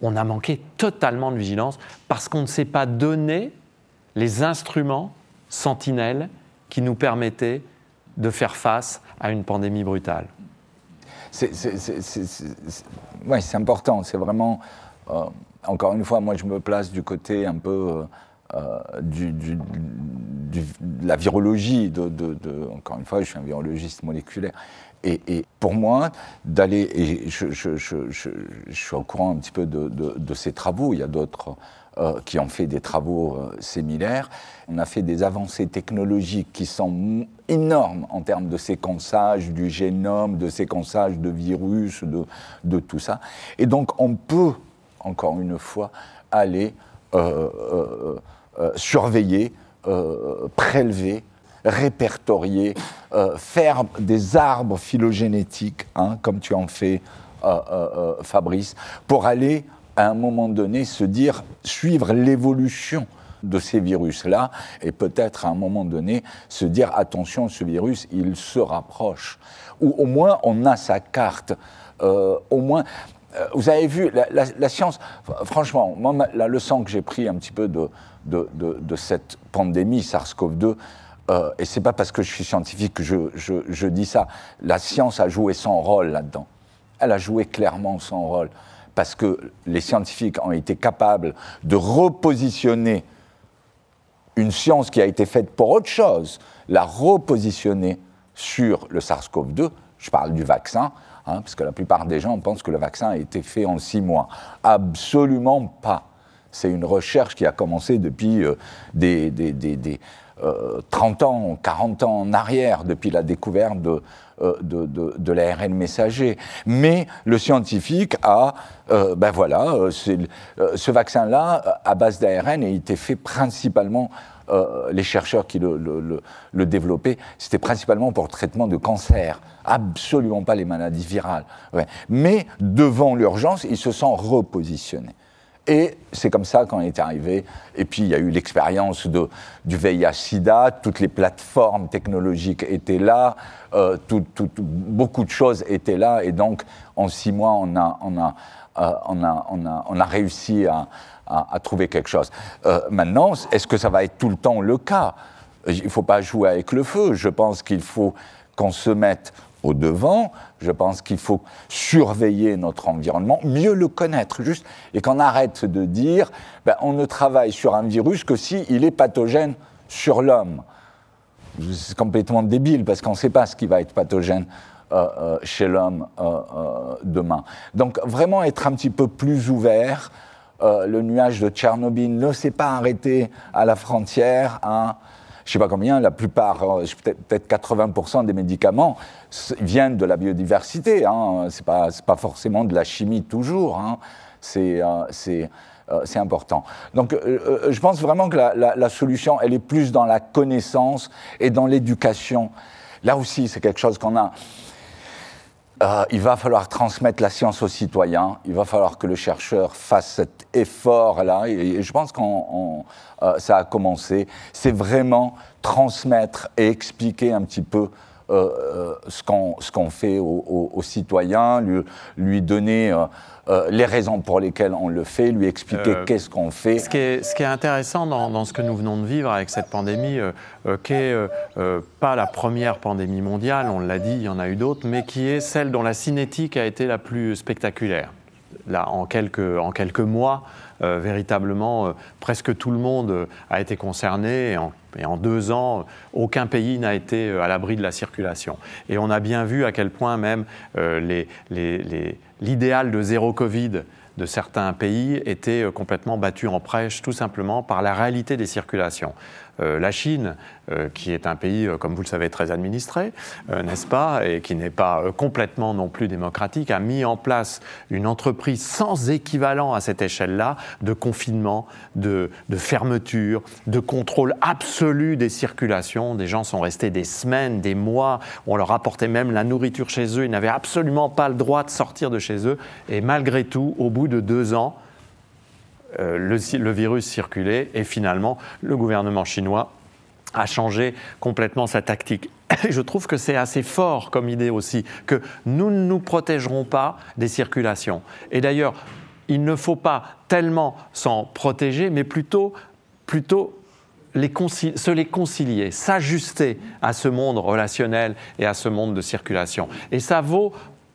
On a manqué totalement de vigilance parce qu'on ne s'est pas donné les instruments sentinelles qui nous permettaient de faire face à une pandémie brutale c'est important. C'est vraiment. Euh, encore une fois, moi, je me place du côté un peu. Euh, euh, de la virologie, encore une fois, je suis un virologiste moléculaire. Et, pour moi, d'aller, je, suis au courant un petit peu de, ces travaux, il y a d'autres euh, qui ont fait des travaux euh, similaires. On a fait des avancées technologiques qui sont énormes en termes de séquençage du génome, de séquençage de virus, de, tout ça. Et donc on peut, encore une fois, aller surveiller, prélever, répertorier, faire des arbres phylogénétiques, hein, comme tu en fais, Fabrice, pour aller à un moment donné se dire, suivre l'évolution de ces virus-là, et peut-être à un moment donné se dire, attention, ce virus, il se rapproche. Ou au moins, on a sa carte. Euh, au moins, euh, vous avez vu, la, science, franchement, moi, la leçon que j'ai pris un petit peu de, de, cette pandémie SARS-CoV-2, euh, et c'est pas parce que je suis scientifique que je, je, je dis ça, la science a joué son rôle là-dedans. Elle a joué clairement son rôle parce que les scientifiques ont été capables de repositionner une science qui a été faite pour autre chose, la repositionner sur le SARS-CoV-2, je parle du vaccin, hein, parce que la plupart des gens pensent que le vaccin a été fait en six mois. Absolument pas. C'est une recherche qui a commencé depuis euh, des, 30 euh, ans, 40 ans en arrière, depuis la découverte de, euh, l'ARN messager. Mais le scientifique a, ben voilà, ce vaccin-là, à base d'ARN, a été fait principalement les chercheurs qui le, développaient, c'était principalement pour traitement de cancer, absolument pas les maladies virales. Mais devant l'urgence, ils se sont repositionnés. Et c'est comme ça qu'on est arrivé. Et puis il y a eu l'expérience du VIH-Sida, toutes les plateformes technologiques étaient là, euh, beaucoup de choses étaient là. Et donc en six mois, on a, réussi à, à, trouver quelque chose. Euh, maintenant, est-ce que ça va être tout le temps le cas? Il ne faut pas jouer avec le feu. Je pense qu'il faut qu'on se mette au devant. Je pense qu'il faut surveiller notre environnement, mieux le connaître, juste, et qu'on arrête de dire ben, on ne travaille sur un virus que s'il est pathogène sur l'homme. c'est complètement débile parce qu'on ne sait pas ce qui va être pathogène chez l'homme demain. Donc vraiment être un petit peu plus ouvert. le nuage de Tchernobyl ne s'est pas arrêté à la frontière. Hein je ne sais pas combien, la plupart, euh, peut-être 80% des médicaments viennent de la biodiversité. Hein. Ce n'est pas, forcément de la chimie toujours. Hein. C'est euh, euh, c'est important. Donc je pense vraiment que la, la, solution, elle est plus dans la connaissance et dans l'éducation. Là aussi, c'est quelque chose qu'on a euh, il va falloir transmettre la science aux citoyens, il va falloir que le chercheur fasse cet effort-là, et, je pense que euh, ça a commencé, c'est vraiment transmettre et expliquer un petit peu euh, ce qu'on fait aux, citoyens, lui, lui donner euh, les raisons pour lesquelles on le fait, lui expliquer euh, qu'est-ce qu'on fait. Ce qui est, ce qui est intéressant dans, ce que nous venons de vivre avec cette pandémie, euh, qui n'est pas la première pandémie mondiale, on l'a dit, il y en a eu d'autres, mais qui est celle dont la cinétique a été la plus spectaculaire. Là, en quelques, en quelques mois, véritablement, presque tout le monde a été concerné. Et en, deux ans, aucun pays n'a été à l'abri de la circulation. Et on a bien vu à quel point même l'idéal de zéro Covid de certains pays était complètement battu en prêche, tout simplement par la réalité des circulations. Euh, la Chine, euh, qui est un pays, euh, comme vous le savez, très administré, n'est-ce pas, et qui n'est pas complètement non plus démocratique, a mis en place une entreprise sans équivalent à cette échelle-là de confinement, de, de, fermeture, de contrôle absolu des circulations. Des gens sont restés des semaines, des mois, on leur apportait même la nourriture chez eux, ils n'avaient absolument pas le droit de sortir de chez eux, et malgré tout, au bout de deux ans, euh, le, virus circulait et finalement le gouvernement chinois a changé complètement sa tactique. je trouve que c'est assez fort comme idée aussi, que nous ne nous protégerons pas des circulations. Et d'ailleurs, il ne faut pas tellement s'en protéger, mais plutôt, plutôt se les concilier, s'ajuster à ce monde relationnel et à ce monde de circulation. Et ça vaut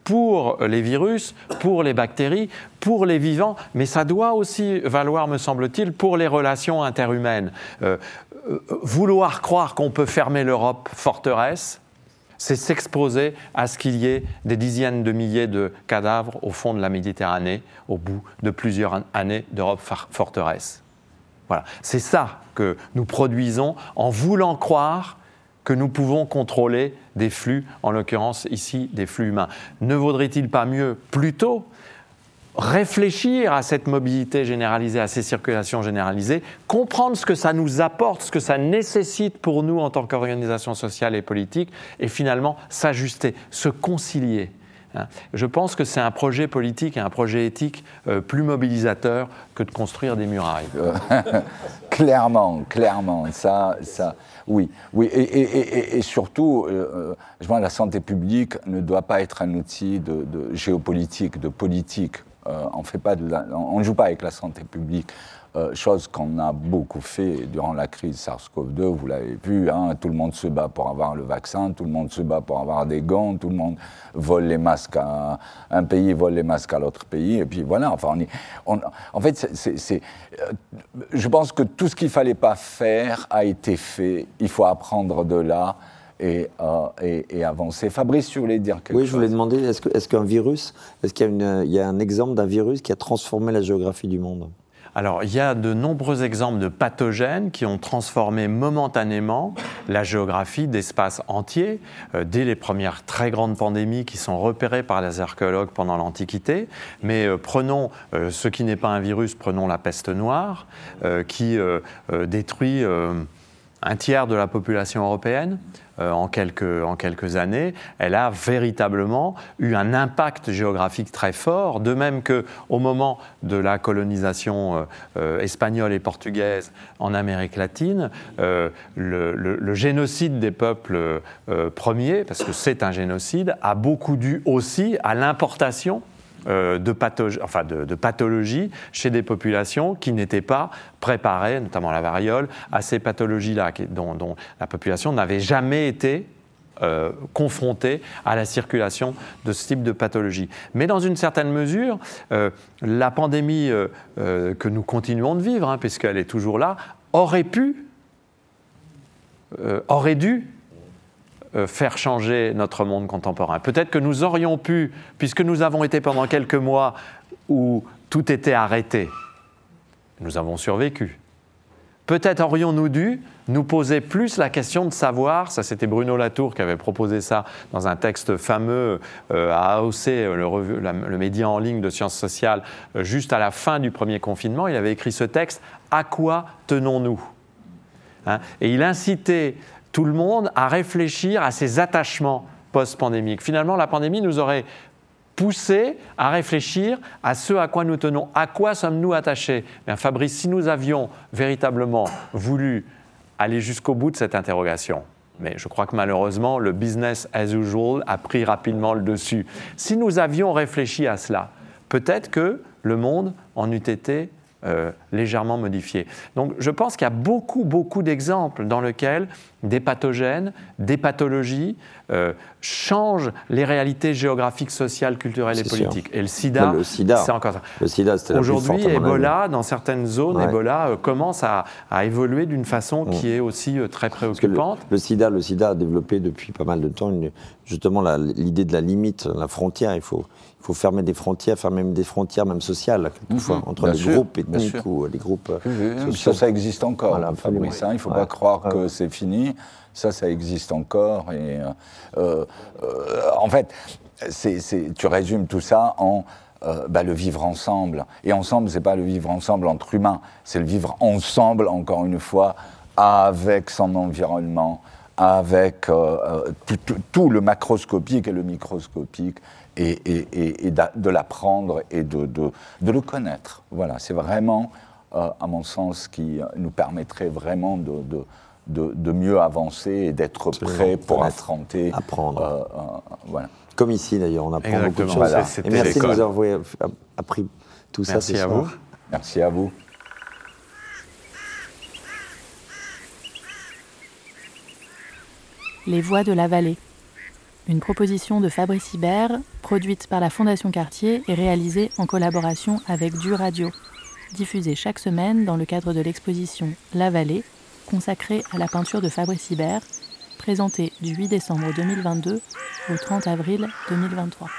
pour les virus, pour les bactéries, pour les vivants, mais ça doit aussi valoir, me semble-t-il, pour les relations interhumaines. Euh, euh, vouloir croire qu'on peut fermer l'Europe forteresse, c'est s'exposer à ce qu'il y ait des dizaines de milliers de cadavres au fond de la Méditerranée au bout de plusieurs années d'Europe forteresse. Voilà, c'est ça que nous produisons en voulant croire que nous pouvons contrôler des flux, en l'occurrence ici des flux humains. Ne vaudrait-il pas mieux plutôt réfléchir à cette mobilité généralisée, à ces circulations généralisées, comprendre ce que ça nous apporte, ce que ça nécessite pour nous en tant qu'organisation sociale et politique, et finalement s'ajuster, se concilier. Hein. Je pense que c'est un projet politique et un projet éthique euh, plus mobilisateur que de construire des murailles. clairement, clairement, ça, ça, oui, oui, et, surtout, euh, euh, je vois, la santé publique ne doit pas être un outil de, géopolitique, de politique. Euh, on ne joue pas avec la santé publique. Euh, chose qu'on a beaucoup fait durant la crise SARS-CoV-2, vous l'avez vu, hein, tout le monde se bat pour avoir le vaccin, tout le monde se bat pour avoir des gants, tout le monde vole les masques à un pays, vole les masques à l'autre pays, et puis voilà, enfin, on, en fait, c'est, euh, je pense que tout ce qu'il ne fallait pas faire a été fait, il faut apprendre de là. Et, euh, et, avancer. Fabrice, tu voulais dire quelque chose Oui, je voulais demander, est-ce, qu'un virus, est-ce qu'il il y a un exemple d'un virus qui a transformé la géographie du monde? Alors, il y a de nombreux exemples de pathogènes qui ont transformé momentanément la géographie d'espaces entiers, euh, dès les premières très grandes pandémies qui sont repérées par les archéologues pendant l'Antiquité. Mais euh, prenons euh, ce qui n'est pas un virus, prenons la peste noire, qui détruit un tiers de la population européenne. Euh, en, quelques, années, elle a véritablement eu un impact géographique très fort, de même qu'au moment de la colonisation euh, euh, espagnole et portugaise en Amérique latine, le, génocide des peuples premiers, parce que c'est un génocide, a beaucoup dû aussi à l'importation euh, de, de, pathologies chez des populations qui n'étaient pas préparées, notamment la variole, à ces pathologies-là, dont, la population n'avait jamais été euh, confrontée à la circulation de ce type de pathologie. Mais dans une certaine mesure, euh, la pandémie que nous continuons de vivre, hein, puisqu'elle est toujours là, aurait pu euh, aurait dû euh, faire changer notre monde contemporain. Peut-être que nous aurions pu, puisque nous avons été pendant quelques mois où tout était arrêté, nous avons survécu. Peut-être aurions-nous dû nous poser plus la question de savoir, ça c'était Bruno Latour qui avait proposé ça dans un texte fameux euh, à AOC, le, le, média en ligne de sciences sociales, euh, juste à la fin du premier confinement, il avait écrit ce texte, À quoi tenons-nous? Hein Et il incitait tout le monde à réfléchir à ses attachements post-pandémiques. Finalement, la pandémie nous aurait poussé à réfléchir à ce à quoi nous tenons. À quoi sommes-nous attachés Bien, Fabrice, si nous avions véritablement voulu aller jusqu'au bout de cette interrogation, mais je crois que malheureusement, le business as usual a pris rapidement le dessus. Si nous avions réfléchi à cela, peut-être que le monde en eût été euh, légèrement modifié. Donc je pense qu'il y a beaucoup, beaucoup d'exemples dans lesquels des pathogènes, des pathologies euh, changent les réalités géographiques, sociales, culturelles et politiques. Et le sida, c'est encore ça. Le sida, Aujourd'hui, Ebola, dans certaines zones, Ebola euh, commence à, évoluer d'une façon qui mm. est aussi très préoccupante. Le, sida, le sida a développé depuis pas mal de temps justement l'idée de la limite, la frontière. Il faut, faut fermer des frontières, fermer même des frontières, même sociales, quelquefois, mhm. entre les groupes ethniques ou les groupes Ça, ça existe encore, voilà, Fabrice. Hein, il ne faut pas croire que c'est fini. Ça, ça existe encore. Et, euh, euh, en fait, tu résumes tout ça en euh, bah, le vivre ensemble. Et ensemble, c'est pas le vivre ensemble entre humains, c'est le vivre ensemble, encore une fois, avec son environnement, avec tout, le macroscopique et le microscopique, et, de l'apprendre et de, le connaître. Voilà, c'est vraiment, euh, à mon sens, ce qui nous permettrait vraiment de, mieux avancer et d'être prêt pour affronter. Apprendre. Euh, euh, voilà. Comme ici d'ailleurs, on apprend beaucoup de choses. Et merci de nous avoir appris tout ça. Merci à vous. Merci à vous. Les voix de la vallée une proposition de Fabrice Hibert, produite par la Fondation Cartier et réalisée en collaboration avec Du Radio, diffusée chaque semaine dans le cadre de l'exposition La Vallée, consacrée à la peinture de Fabrice Hibert, présentée du 8 décembre 2022 au 30 avril 2023.